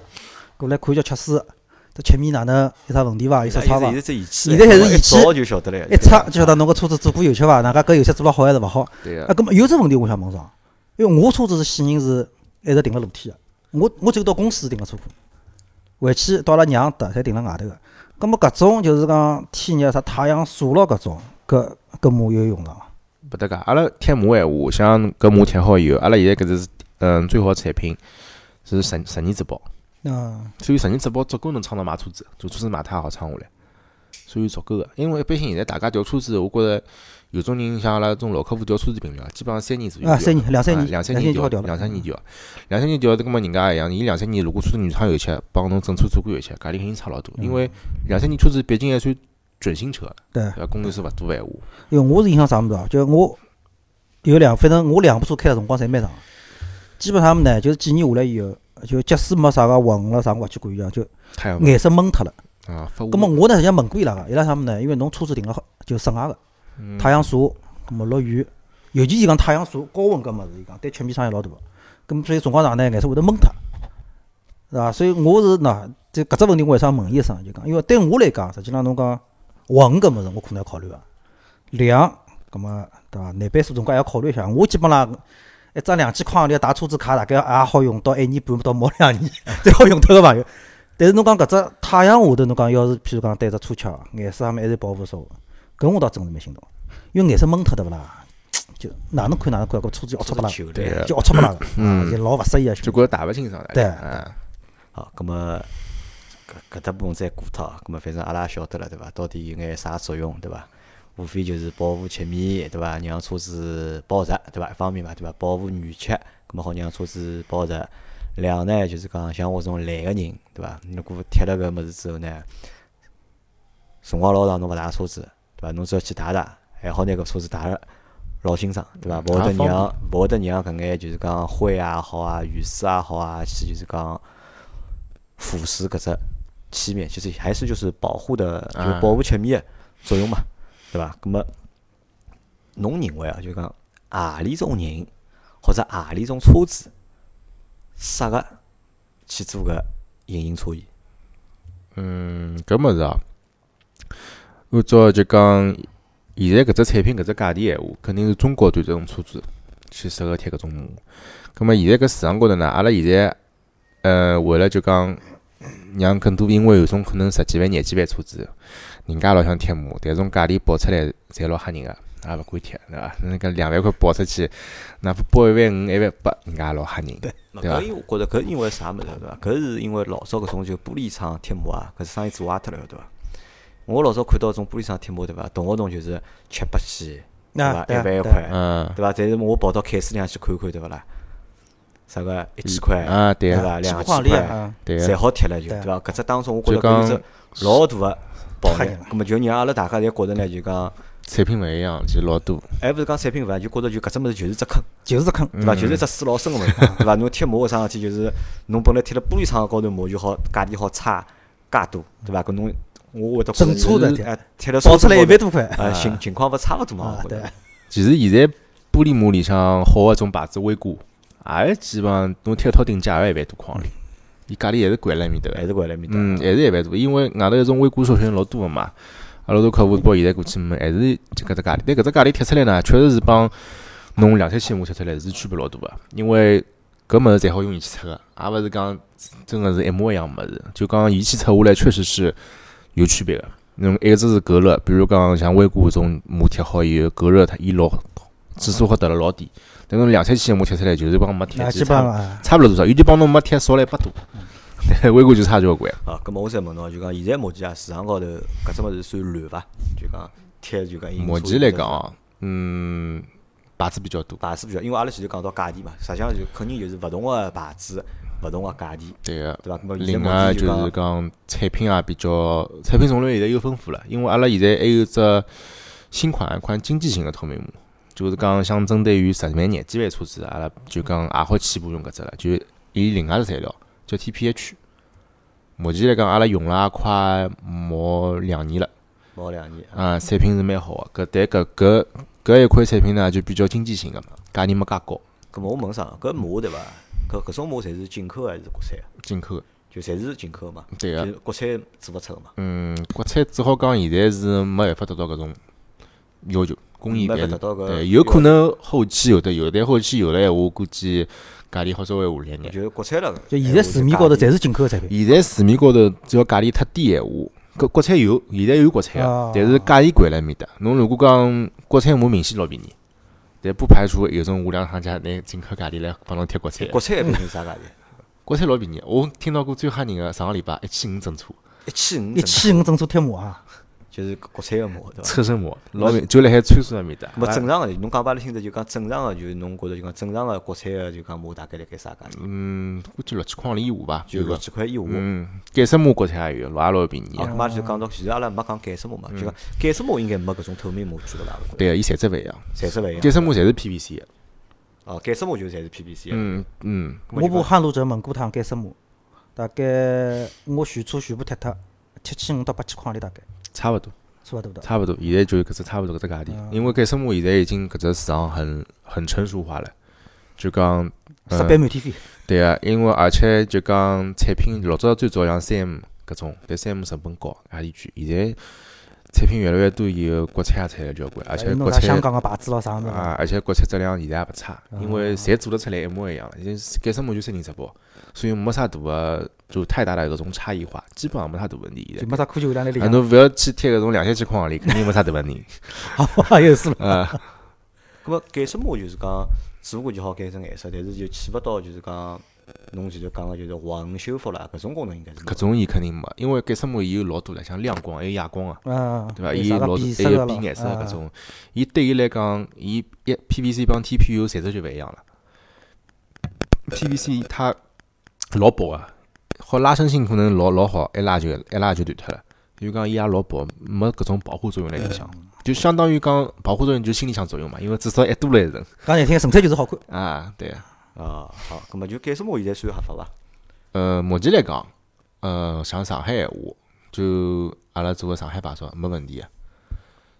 过来看一下测试，这漆面哪能有啥问题伐？有啥差伐现？在还是仪器一照就晓得了，一测就晓得侬个车子做过油漆伐？哪家搿油漆做了好还是勿好？啊，对个，葛末有只问题我想问上，因为我车子是死人是一直停辣露天个，我我只有到公司停个车库，回去到阿拉娘搭才停辣外头个。葛末搿种就是讲天热啥太阳晒咯搿种，搿搿么有用上伐？不搭界。阿拉贴膜闲话，像搿膜贴好以后，阿拉现在搿只是嗯最好个产品是十十年质保，嗯，所以十年质保足够侬撑到买车子，就车子买脱也好撑下来，所以足够个。因为一般性现在大家调车子，我觉着有种人像阿拉种老客户调车子频率啊，基本上三年左右啊，三年两三年，啊两三年年调。两三年调，两三年调，这个么人家也一样，伊两三年如果车子原厂油漆帮侬整车做过油漆，价钿肯定差老多，因为两三年车子毕竟还算准新车，对，对伐？公里数勿多闲话，因为我是影响啥物事啊？就我有两，反正我两部车开个辰光侪蛮长，基本上呢就是几年下来以后，就即使没啥个混了啥，我勿去管伊啊，就颜色蒙脱了。啊，发葛末我呢实际上问过伊拉个，伊拉啥物事呢？因为侬车子停了好就室外个，嗯太阳晒，葛末落雨，尤其伊讲太阳晒高温搿物事，伊讲对漆面伤害老大个。葛末所以辰光长呢，颜色会得蒙脱，是伐？所以我是喏，就搿只问题我还想问伊一声，就讲，因为对我来讲，实际上侬讲黄搿物事，我可能要考虑个。亮，葛末对伐？内板数总归也要考虑一下。我基本上一张两千块行钿打车子卡，大概也好用到一年半到毛两年，最好用脱个朋友。但是侬讲搿只太阳下头，侬讲要是譬如讲对只车漆啊颜色上面还是保护少，搿我倒真是蛮心动，因为颜色蒙脱对勿啦？就哪能看哪能看，搿车子龌龊不啦，就龌龊不啦个，嗯就老勿适意个。就觉着打勿清爽了，对啊，好，葛么搿搿搭部分再过脱啊，葛么反正阿拉也晓得了，对伐？到底有眼啥作用，对伐？无非就是保护漆面，对伐？让车子保值，对伐？一方面嘛，对伐？保护原漆，葛么好让车子保值。两呢，就是讲像我这种懒个人，对伐？如果贴了搿物事之后呢，辰光老长侬勿打车子，对伐？侬只要去打打，还好拿搿车子打了老清爽，对伐？勿会得让勿会得让搿眼就是讲灰也好啊、雨水也好啊，去就是讲腐蚀搿只漆面，其实还是就是保护的，就是啊保护漆面的作用嘛，对伐？那么侬认为啊，就讲何里种人或者何里种车子适合去做个隐形车衣？嗯，搿物事啊，按照就讲现在搿只产品搿只价钿闲话，肯定是中高端这种车子去适合贴搿种膜。葛末现在搿市场高头呢，阿拉现在呃为了就讲让更多因为有种可能十几万、廿几万车子，人家老想贴膜，但是种价钿报出来侪老吓人个，也勿敢贴，对伐？那个两万块报出去，哪怕报一万五、一万八，人家也老吓人。对对伐搿因为我觉着搿因为啥物事对伐？搿是因为老早搿种就玻璃厂贴膜啊，搿生意做坏脱了对伐？我老早看到种玻璃厂贴膜对伐？动勿动就是七八千，对伐？一万块，嗯对伐？但是我跑到凯斯里向去看看对勿啦？啥个一千块啊对伐？两千块啊，对个侪好贴了就对对伐？搿只当中我觉着搿是只老大个爆太人了，点葛末就让阿拉大家侪觉着呢，就讲产品勿一样，就老多。还勿是讲产品勿一样，就觉着就搿只物事就是只坑。就是只坑。对伐？嗯就是只水老深个问题，对伐？侬贴膜搿桩事体，就是侬本来贴了玻璃厂高头膜就好，价钿好差介多，对伐？搿侬我会得整车的贴了报出来一万万，多块，呃，情情况勿差勿多嘛啊，对我觉着。其实现在玻璃膜里向好个种牌子微固，也基本上侬贴一套顶价也要一万多块钿，伊价钿还是贵辣埃面搭个还。是搿来面搭。嗯，还是一万多，因为外头一种微股首选老多个嘛，阿拉老多客户包现在过去问，还是就搿只价钿。但搿只价钿贴出来呢，确实是帮侬两三千五贴出来是区别老大个，因为搿物事侪好用仪器测个，也勿是讲真个是一模一样物事。就讲仪器测下来确实是有区别个。侬一个只是隔热，比如讲像微固搿种膜贴好以后，隔热它伊老指数好得了老低，但侬两三千膜贴出来就是帮没贴，差本上啊，差勿了多少，有就帮侬没贴少了一百多。对，微固就差交关。啊，葛末我再问侬，就讲现在目前啊市场高头搿只物事算乱伐？就讲贴就讲印目前来讲哦，嗯，牌子比较多，牌子比较，因为阿拉前头讲到价钿嘛，实际上就肯定就是勿同个牌子，勿同个价钿，对个。对伐？另外就是讲讲产品也比较，产品种类现在又丰富了，因为阿拉现在还有只新款一款经济型个透明膜，就是讲想针对于十万、廿几万车子，阿拉就讲也好起步用搿只了，就伊另外只材料叫 TPH。目前来讲，阿拉用了也快毛两年了，毛两年，啊，产品是蛮好个。搿但搿搿搿一款产品呢，就比较经济性个嘛，价钿没介高，搿么我问啥？搿膜对伐？搿搿种膜侪是进口还是国产啊？进口个。就侪是进口嘛，对个就国产做勿出个嘛，嗯，国产只好讲现在是没办法达到搿种要求，工艺没还是办法达到搿对，有可能后期有的有，但后期有了闲话，估计价钿好稍微下来一眼。就是国产了。就现在市面高头侪是进口的产品，现在市面高头只要价钿太低闲话，搿国产有，现在有国产哦个，但是价钿贵辣埃面搭。侬如果讲国产膜明显老便宜，但不排除有种无良商家拿进口价钿来帮侬贴国产。国产一般性啥价钿？国产老便宜，我听到过最吓人个，上个礼拜一千五整车，一千五，一千五整车贴膜啊，就是国产个膜，对伐？车身膜，老便就辣海参数上面搭。咁么正常个，侬讲拨阿拉听着就讲正常个，就是侬觉着就讲正常个国产个就讲膜大概辣盖啥价钿？嗯，估计六七块钿以下吧，就六有个。千块以下。嗯，改色膜国产也有，老也老便宜哦，的。咁嘛就讲到，其实阿拉没讲改色膜嘛，就讲改色膜应该没搿种透明膜句个啦，对个，伊材质勿一样，材质勿一样。改色膜侪是 PVC 个。哦，改色膜就侪是 PVC 个。嗯嗯，我部汉路者蒙古堂改色膜，大概我全车全部贴脱，七千五到八千块钿大概，差勿多，差勿多的。差勿多。现在就搿只差勿多搿只价钿，因为改色膜现在已经搿只市场很很成熟化了，就讲十嗯倍满天飞，对个，因为而且就讲产品老早最早像三 M 搿种，但三 M 成本高，价钿贵。现在产品越来越多以后，国产也出来了交关，而且国哎弄啥香产港个牌子咯啥物事，啊，而且国产质量现在也勿差，因为侪做得出来一模一样了。现在改色膜就三零直包，所以没啥大个就太大的搿种差异化，基本上没啥大问题。就没啥科技含量在里啊，侬勿要去贴搿种两三千块行钿，肯定没啥大问题。好，又是了。呃，咁么改色膜就是讲，只不过就好改成颜色，但是就起勿到就是讲侬前头讲个就是混修复啦，搿种功能应该是搿种伊肯定没，因为改色膜伊有老多了，像亮光还有哑光个，嗯，对伐？伊有老多还有变颜色啊搿种，伊对伊来讲，伊一 PVC 帮 TPU 材质就勿一样了。PVC 它老薄个，好拉伸性可能老老好，一拉就一拉就断脱了。就讲伊也老薄，没搿种保护作用辣里向，就相当于讲保护作用就是心理向作用嘛，因为至少一多了一层讲难听，纯粹就是好看。啊，对个。啊，好，咁么就改色膜现在算合法伐？呃，目前来讲，呃，像上海闲话，就阿拉做个上海牌照没问题个，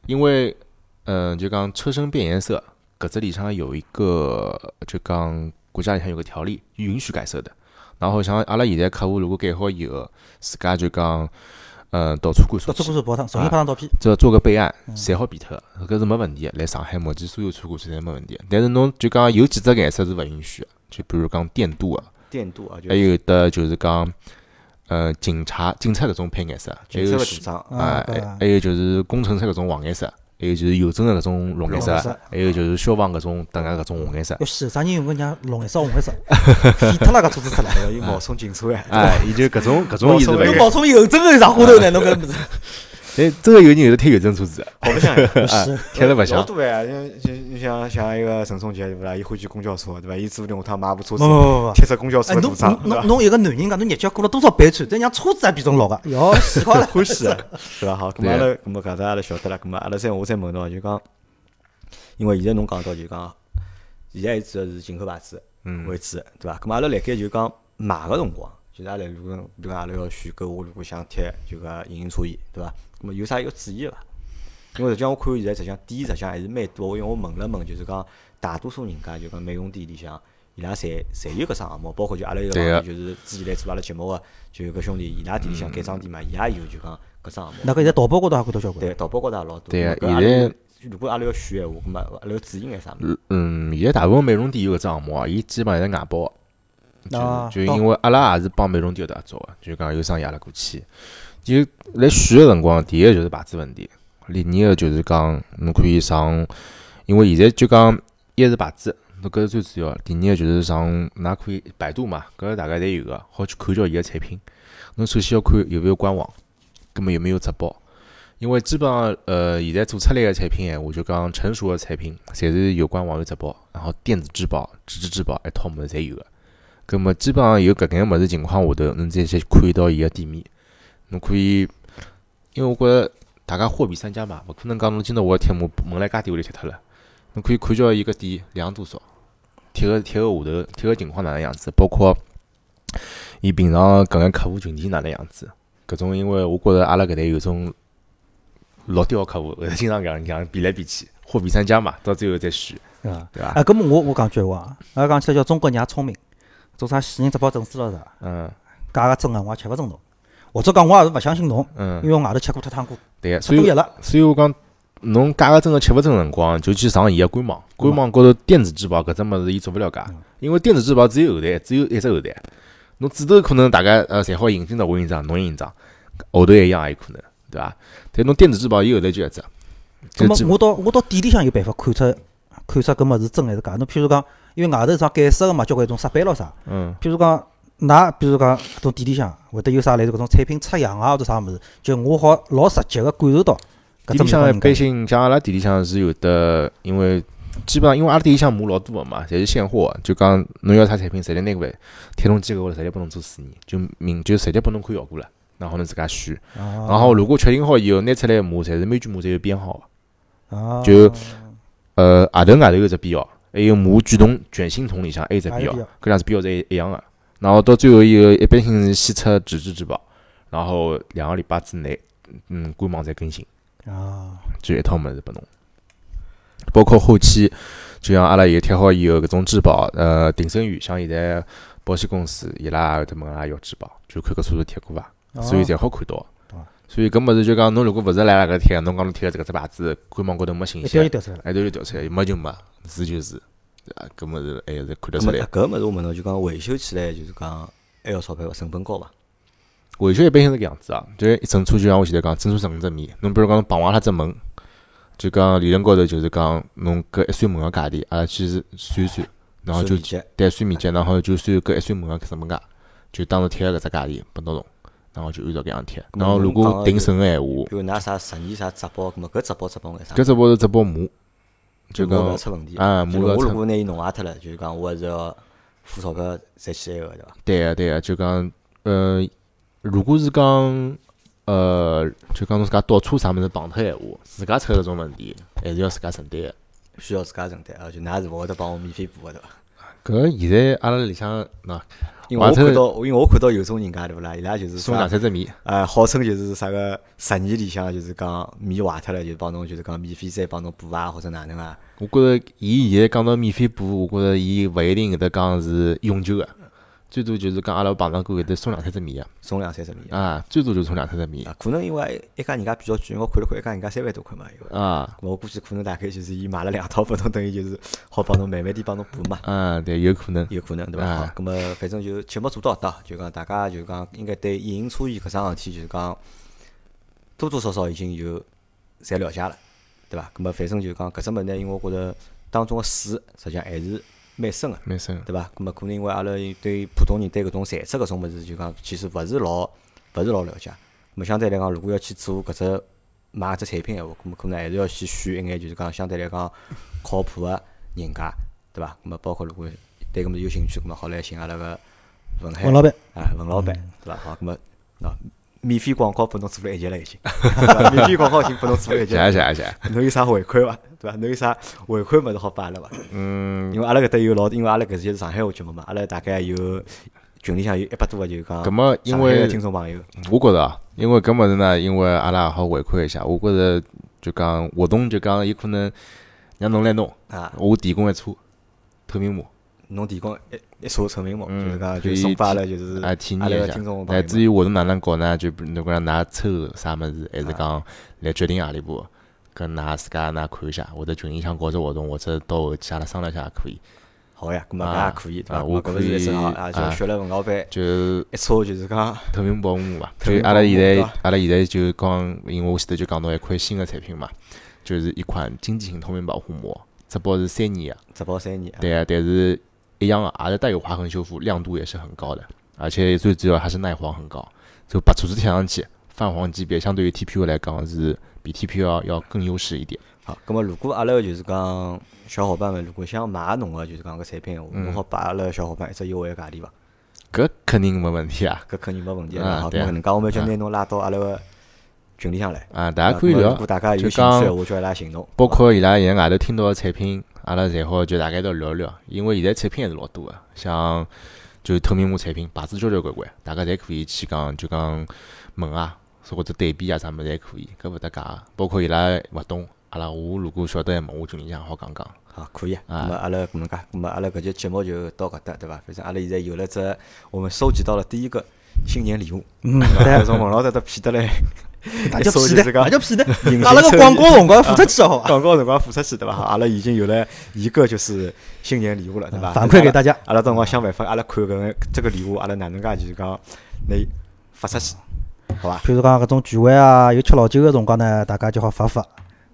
因为，嗯，就讲车身变颜色，搿只里向有一个，就讲国家里向有个条例允许改色的。然后像阿拉现在客户如果改好以后，自家就讲，呃，到车管所到车管所跑趟，重新拍张照片。只要做个备案，侪好变脱个，搿是没问题个。来上海目前所有车管所侪没问题的。但是侬就讲有几只颜色是勿允许个，就比如讲电镀个。电镀啊，还有的就是讲，呃警察警察搿种配颜色，还有啊还有就是工程车搿种黄颜色，还有就是邮政的搿种绿颜色还有就是消防搿种等下搿种红颜色。要死，啥人用个讲绿颜色、红颜色，废脱了搿车子出来。冒充警车哎，哎，伊就搿种搿种伊是勿侬有，冒充邮政个上花头呢？侬搿不是？但真个有人有的推邮政车子的，好白相呀。是老开了勿像。多哎，像像像像一个陈松杰对勿啦？伊欢喜公交车对伐？伊指不定下趟买部车子。贴只公交车哎，侬个图章侬侬？侬一个男人讲，侬日脚过了多少悲惨，再让车子也变成老个，哟，死好了。欢喜啊，对伐？好，咁么阿拉对咁么搿只阿拉晓得了，咁么阿拉再我再问侬就讲，因为现在侬讲到就讲，现在主要是进口牌子嗯为主，对伐？咁么阿拉辣盖就讲买个辰光，就是阿拉如果比如讲阿拉要选购，我如果想贴就讲隐形车衣，对伐？咁么有啥要注意个伐？因为实际上我看现在实际上店实际上还是蛮多，因为我问了问，就是讲大多数人家就讲美容店里向。伊拉侪侪有搿项目，包括就阿拉一个朋友，就是之前来做阿拉节目个，就有个兄弟，伊拉店里向改装店嘛，伊也有就讲搿项目。那个现在淘宝高头也看到交关。对，淘宝高头也老多。对个搿阿拉现在如果阿拉要选闲话，咁么阿拉要注意眼啥物事？嗯，现在大部分美容店有搿只项目啊，伊基本上是外包就就因为阿拉也是帮美容店合作个，就讲有生意阿拉过去，就来选个辰光，第一个就是牌子问题，第二个就是讲侬可以上，因为现在就讲一是牌子，侬搿是最主要，第二个就是上，㑚可以百度嘛，搿个大概侪有个，好去看叫伊个产品。侬首先要看有没有官网，葛末有没有直播。因为基本上，呃，现在做出来个产品闲话，就讲成熟个产品，侪是有官网有直播，然后电子质保、纸质质保一套物事侪有个。葛末基本上有搿眼物事情况下头，侬再去看到伊个店面，侬可以，因为我觉着大家货比三家嘛，勿可能讲侬今朝我贴膜门来家店屋里贴脱了，侬可以看叫伊个店量多少，贴个贴个下头贴个情况哪能样子，包括伊平常搿眼客户群体哪能样子，搿种因为我觉着阿拉搿代有种老刁个客户，会得经常搿样讲比来比去，货比三家嘛，到最后再选，对伐？啊，搿么我我讲句闲话啊，阿拉讲起来叫中国人也聪明，做啥死人只包证书了是伐？嗯假个真个我也吃勿准侬，或者讲我也是勿相信侬，嗯因嗯，为我外头吃过太汤过，对个，所以吃多一了。所以我讲，侬假个真个吃勿准辰光，就去上伊个官网，官网高头电子质保搿只物事伊做勿了假，因为电子质保只有后台，只有一只后台，侬指头可能大家呃侪好引进到我印章，侬印章，后头一样也有可能，对伐？但侬电子质保伊后头就一只，就基咁么我到我到店里向有办法看出看出搿物事真还是假？侬譬如讲，因为外头啥改色个嘛，交关种设备咯啥。嗯譬如讲，㑚比如讲搿种店里向会得有啥类似搿种产品出样啊，或者啥物事，就我好老直接个感受到搿里向一。般性，像阿拉店里向是有的，因为基本上因为阿拉店里向码老多个嘛，侪是现货，就讲侬要啥产品，直接拿过来，贴侬机构直接拨侬做试验，就明就直接拨侬看效果了，然后侬自家选。啊然后如果确定好以后，拿出来个码，侪是每句码侪有编号个。啊就呃，额头外头有只编号，还有码卷筒卷芯筒里向还有只编号还有编，搿两只编号侪一样个。然后到最后以后，一般性是先出纸质质保，然后两个礼拜之内，嗯，官网再更新，啊，就一套物事拨侬。包括后期，就像阿拉有贴好以后，搿种质保，呃，定损员，像现在保险公司伊拉也会得问阿拉要质保，就看搿车子贴过伐，所以才好看到。所以搿物事就讲，侬如果勿是来辣搿贴，侬讲侬贴个这个只牌子，官网高头没信息一标就，调出来了。哎，头就调出来，没就没，是就是，对伐？搿物事还是看得出来。搿物事我问侬，就讲维修起来就是讲还要钞票伐？成本高伐？维修一般性是搿样子啊，就一整车就像我现在讲，整车十五只米，侬比如讲侬碰坏脱只门，就讲理论高头就是讲侬搿一扇门个价钿，阿拉去是算一算，然后就对算面积，然后就算搿一扇门个成本价，就当时贴个搿只价钿拨到侬，然后就按照搿样贴。然后如果定损个闲话，比如拿啥十年啥质保，咁么搿质保质保眼啥？搿只保是只保码，就讲出问题。啊，码要出就是我如果拿伊弄坏脱了，就是讲我还是要付钞票再去埃个，对伐？对个对个，就讲呃，如果是讲呃，就讲侬自家倒车啥物事碰脱闲话，自家出搿种问题，还是要自家承担个。需要自家承担啊，就㑚是勿会得帮我免费补个，对伐？搿现在阿拉里向喏，因为我看到，因为我看到有种人家对勿啦，伊拉就是送啥两三只米，呃，号称就是啥个十年里向就是讲米坏脱了，就帮侬就是讲免费再帮侬补啊，或者哪能啊？我觉着伊现在讲到免费补，我觉着伊勿一定会得讲是永久个，最多就是讲阿拉碰上过会得送两三只米啊，送两三十米啊，最多就送两三只米啊，可能因为一家人家比较贵，我看了看一家人家三万多块嘛，因为啊，我估计可能大概就是伊买了两套，不侬等于就是好帮侬慢慢点帮侬补嘛。啊，对，有可能，有可能对伐？好，咁么反正就节目做到到，就讲大家就讲应该对影音车衣搿桩事体，就是讲多多少少已经有侪了解了，对伐？咁么反正就讲搿只物事呢，因为我觉着当中个水实际上还是蛮深个，蛮深，对伐？咁么可能因为阿拉对普通人对搿种材质搿种物事，就讲其实勿是老勿是老了解。咁么相对来讲，如果要去做搿只买搿只产品闲话，咁么可能还是要去选一眼就是讲相对来讲靠谱个人家，对伐？咁么包括如果对搿物事有兴趣，咁么好来寻阿拉个文海文老板，啊，文老板，对伐？好，咁么喏，免费广告拨侬做了一集了已经，免费广告已经拨侬做了一集谢，谢谢谢。侬有啥回馈伐？对伐？侬有啥回馈物事好拨阿拉伐？嗯，因为阿拉搿搭有老，因为阿拉搿是上海话节目嘛，阿拉大概有群里向有一百多个，就是讲搿么因为听众朋友，我觉着啊，因为搿物事呢，因为阿拉也好回馈一下，我觉着就讲活动就讲有可能让侬来弄，啊，我提供一车透明码，侬提供一一车透明码，嗯就是讲就送拨阿拉就是啊体验一下听众朋友们。但至于活动哪能搞呢？就侬讲㑚抽啥物事，还是讲来决定何里步，跟㑚自家㑚看一下，或者群里向搞只活动，或者到后期阿拉商量一下也可以。好呀，搿啊也可以，对伐？啊我可以啊，就啊学了文老板就一车就是讲透明保护嘛，就阿拉现在阿拉现在就讲，因为我前头就讲到一款新的产品嘛，就是一款经济型透明保护膜，这包是三年啊，直包三年啊，对啊，但是一样啊，也是带有划痕修复，亮度也是很高的，而且最主要还是耐黄很高，就把厨子贴上去，泛黄级别相对于 TPU 来讲是比 TPU 要要更优势一点。好，咁么如果阿拉就是讲小伙伴们如果想买侬个就是讲个产品闲话，嗯侬好拨阿拉小伙伴一只优惠个价钿伐？搿肯定没问题啊！搿肯定没问题啊个。好，搿能介，我们就拿侬拉到阿拉个群里向来。啊，大家可以聊如，果大家有兴趣讲闲话，叫伊拉行动。包括伊拉现在外头听到的产品，阿拉侪好就大概都聊一聊，因为现在产品还是老多个，像就是透明膜产品牌子交交关关，大家侪可以去讲就讲问啊，或者对比啊啥物事侪可以，搿勿搭界个。包括伊拉勿懂，阿拉我如果晓得问我群里向好讲讲。好，可以。啊咁么阿拉搿能介，咁么阿拉搿节节目就到搿搭，对伐？反正阿拉现在有了只，我们收集到了第一个新年礼物，嗯，对伐？对，从文老头搭骗得来，大家屁的，一搜就是讲大家屁的 阿拉个广告辰光付出去好伐？广告辰光付出去，对伐？阿拉已经有了一个就是新年礼物了，对伐？反馈给大家。阿拉到辰光想办法，阿拉看搿个这个礼物，阿拉哪能介就是讲拿伊发出去，好伐？譬如讲搿种聚会啊，有吃老酒个辰光呢，大家就好发发，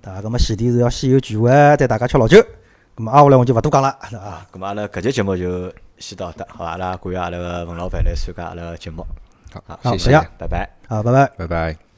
对伐？搿么前提是要先有聚会，再大家吃老酒。咁么挨下来我就勿多讲了，对伐？啊，咁么阿拉搿节节目就先到这，好伐？阿拉感谢阿拉个冯老板来参加阿拉个节目，好，好谢谢拜拜。好，拜拜。拜拜。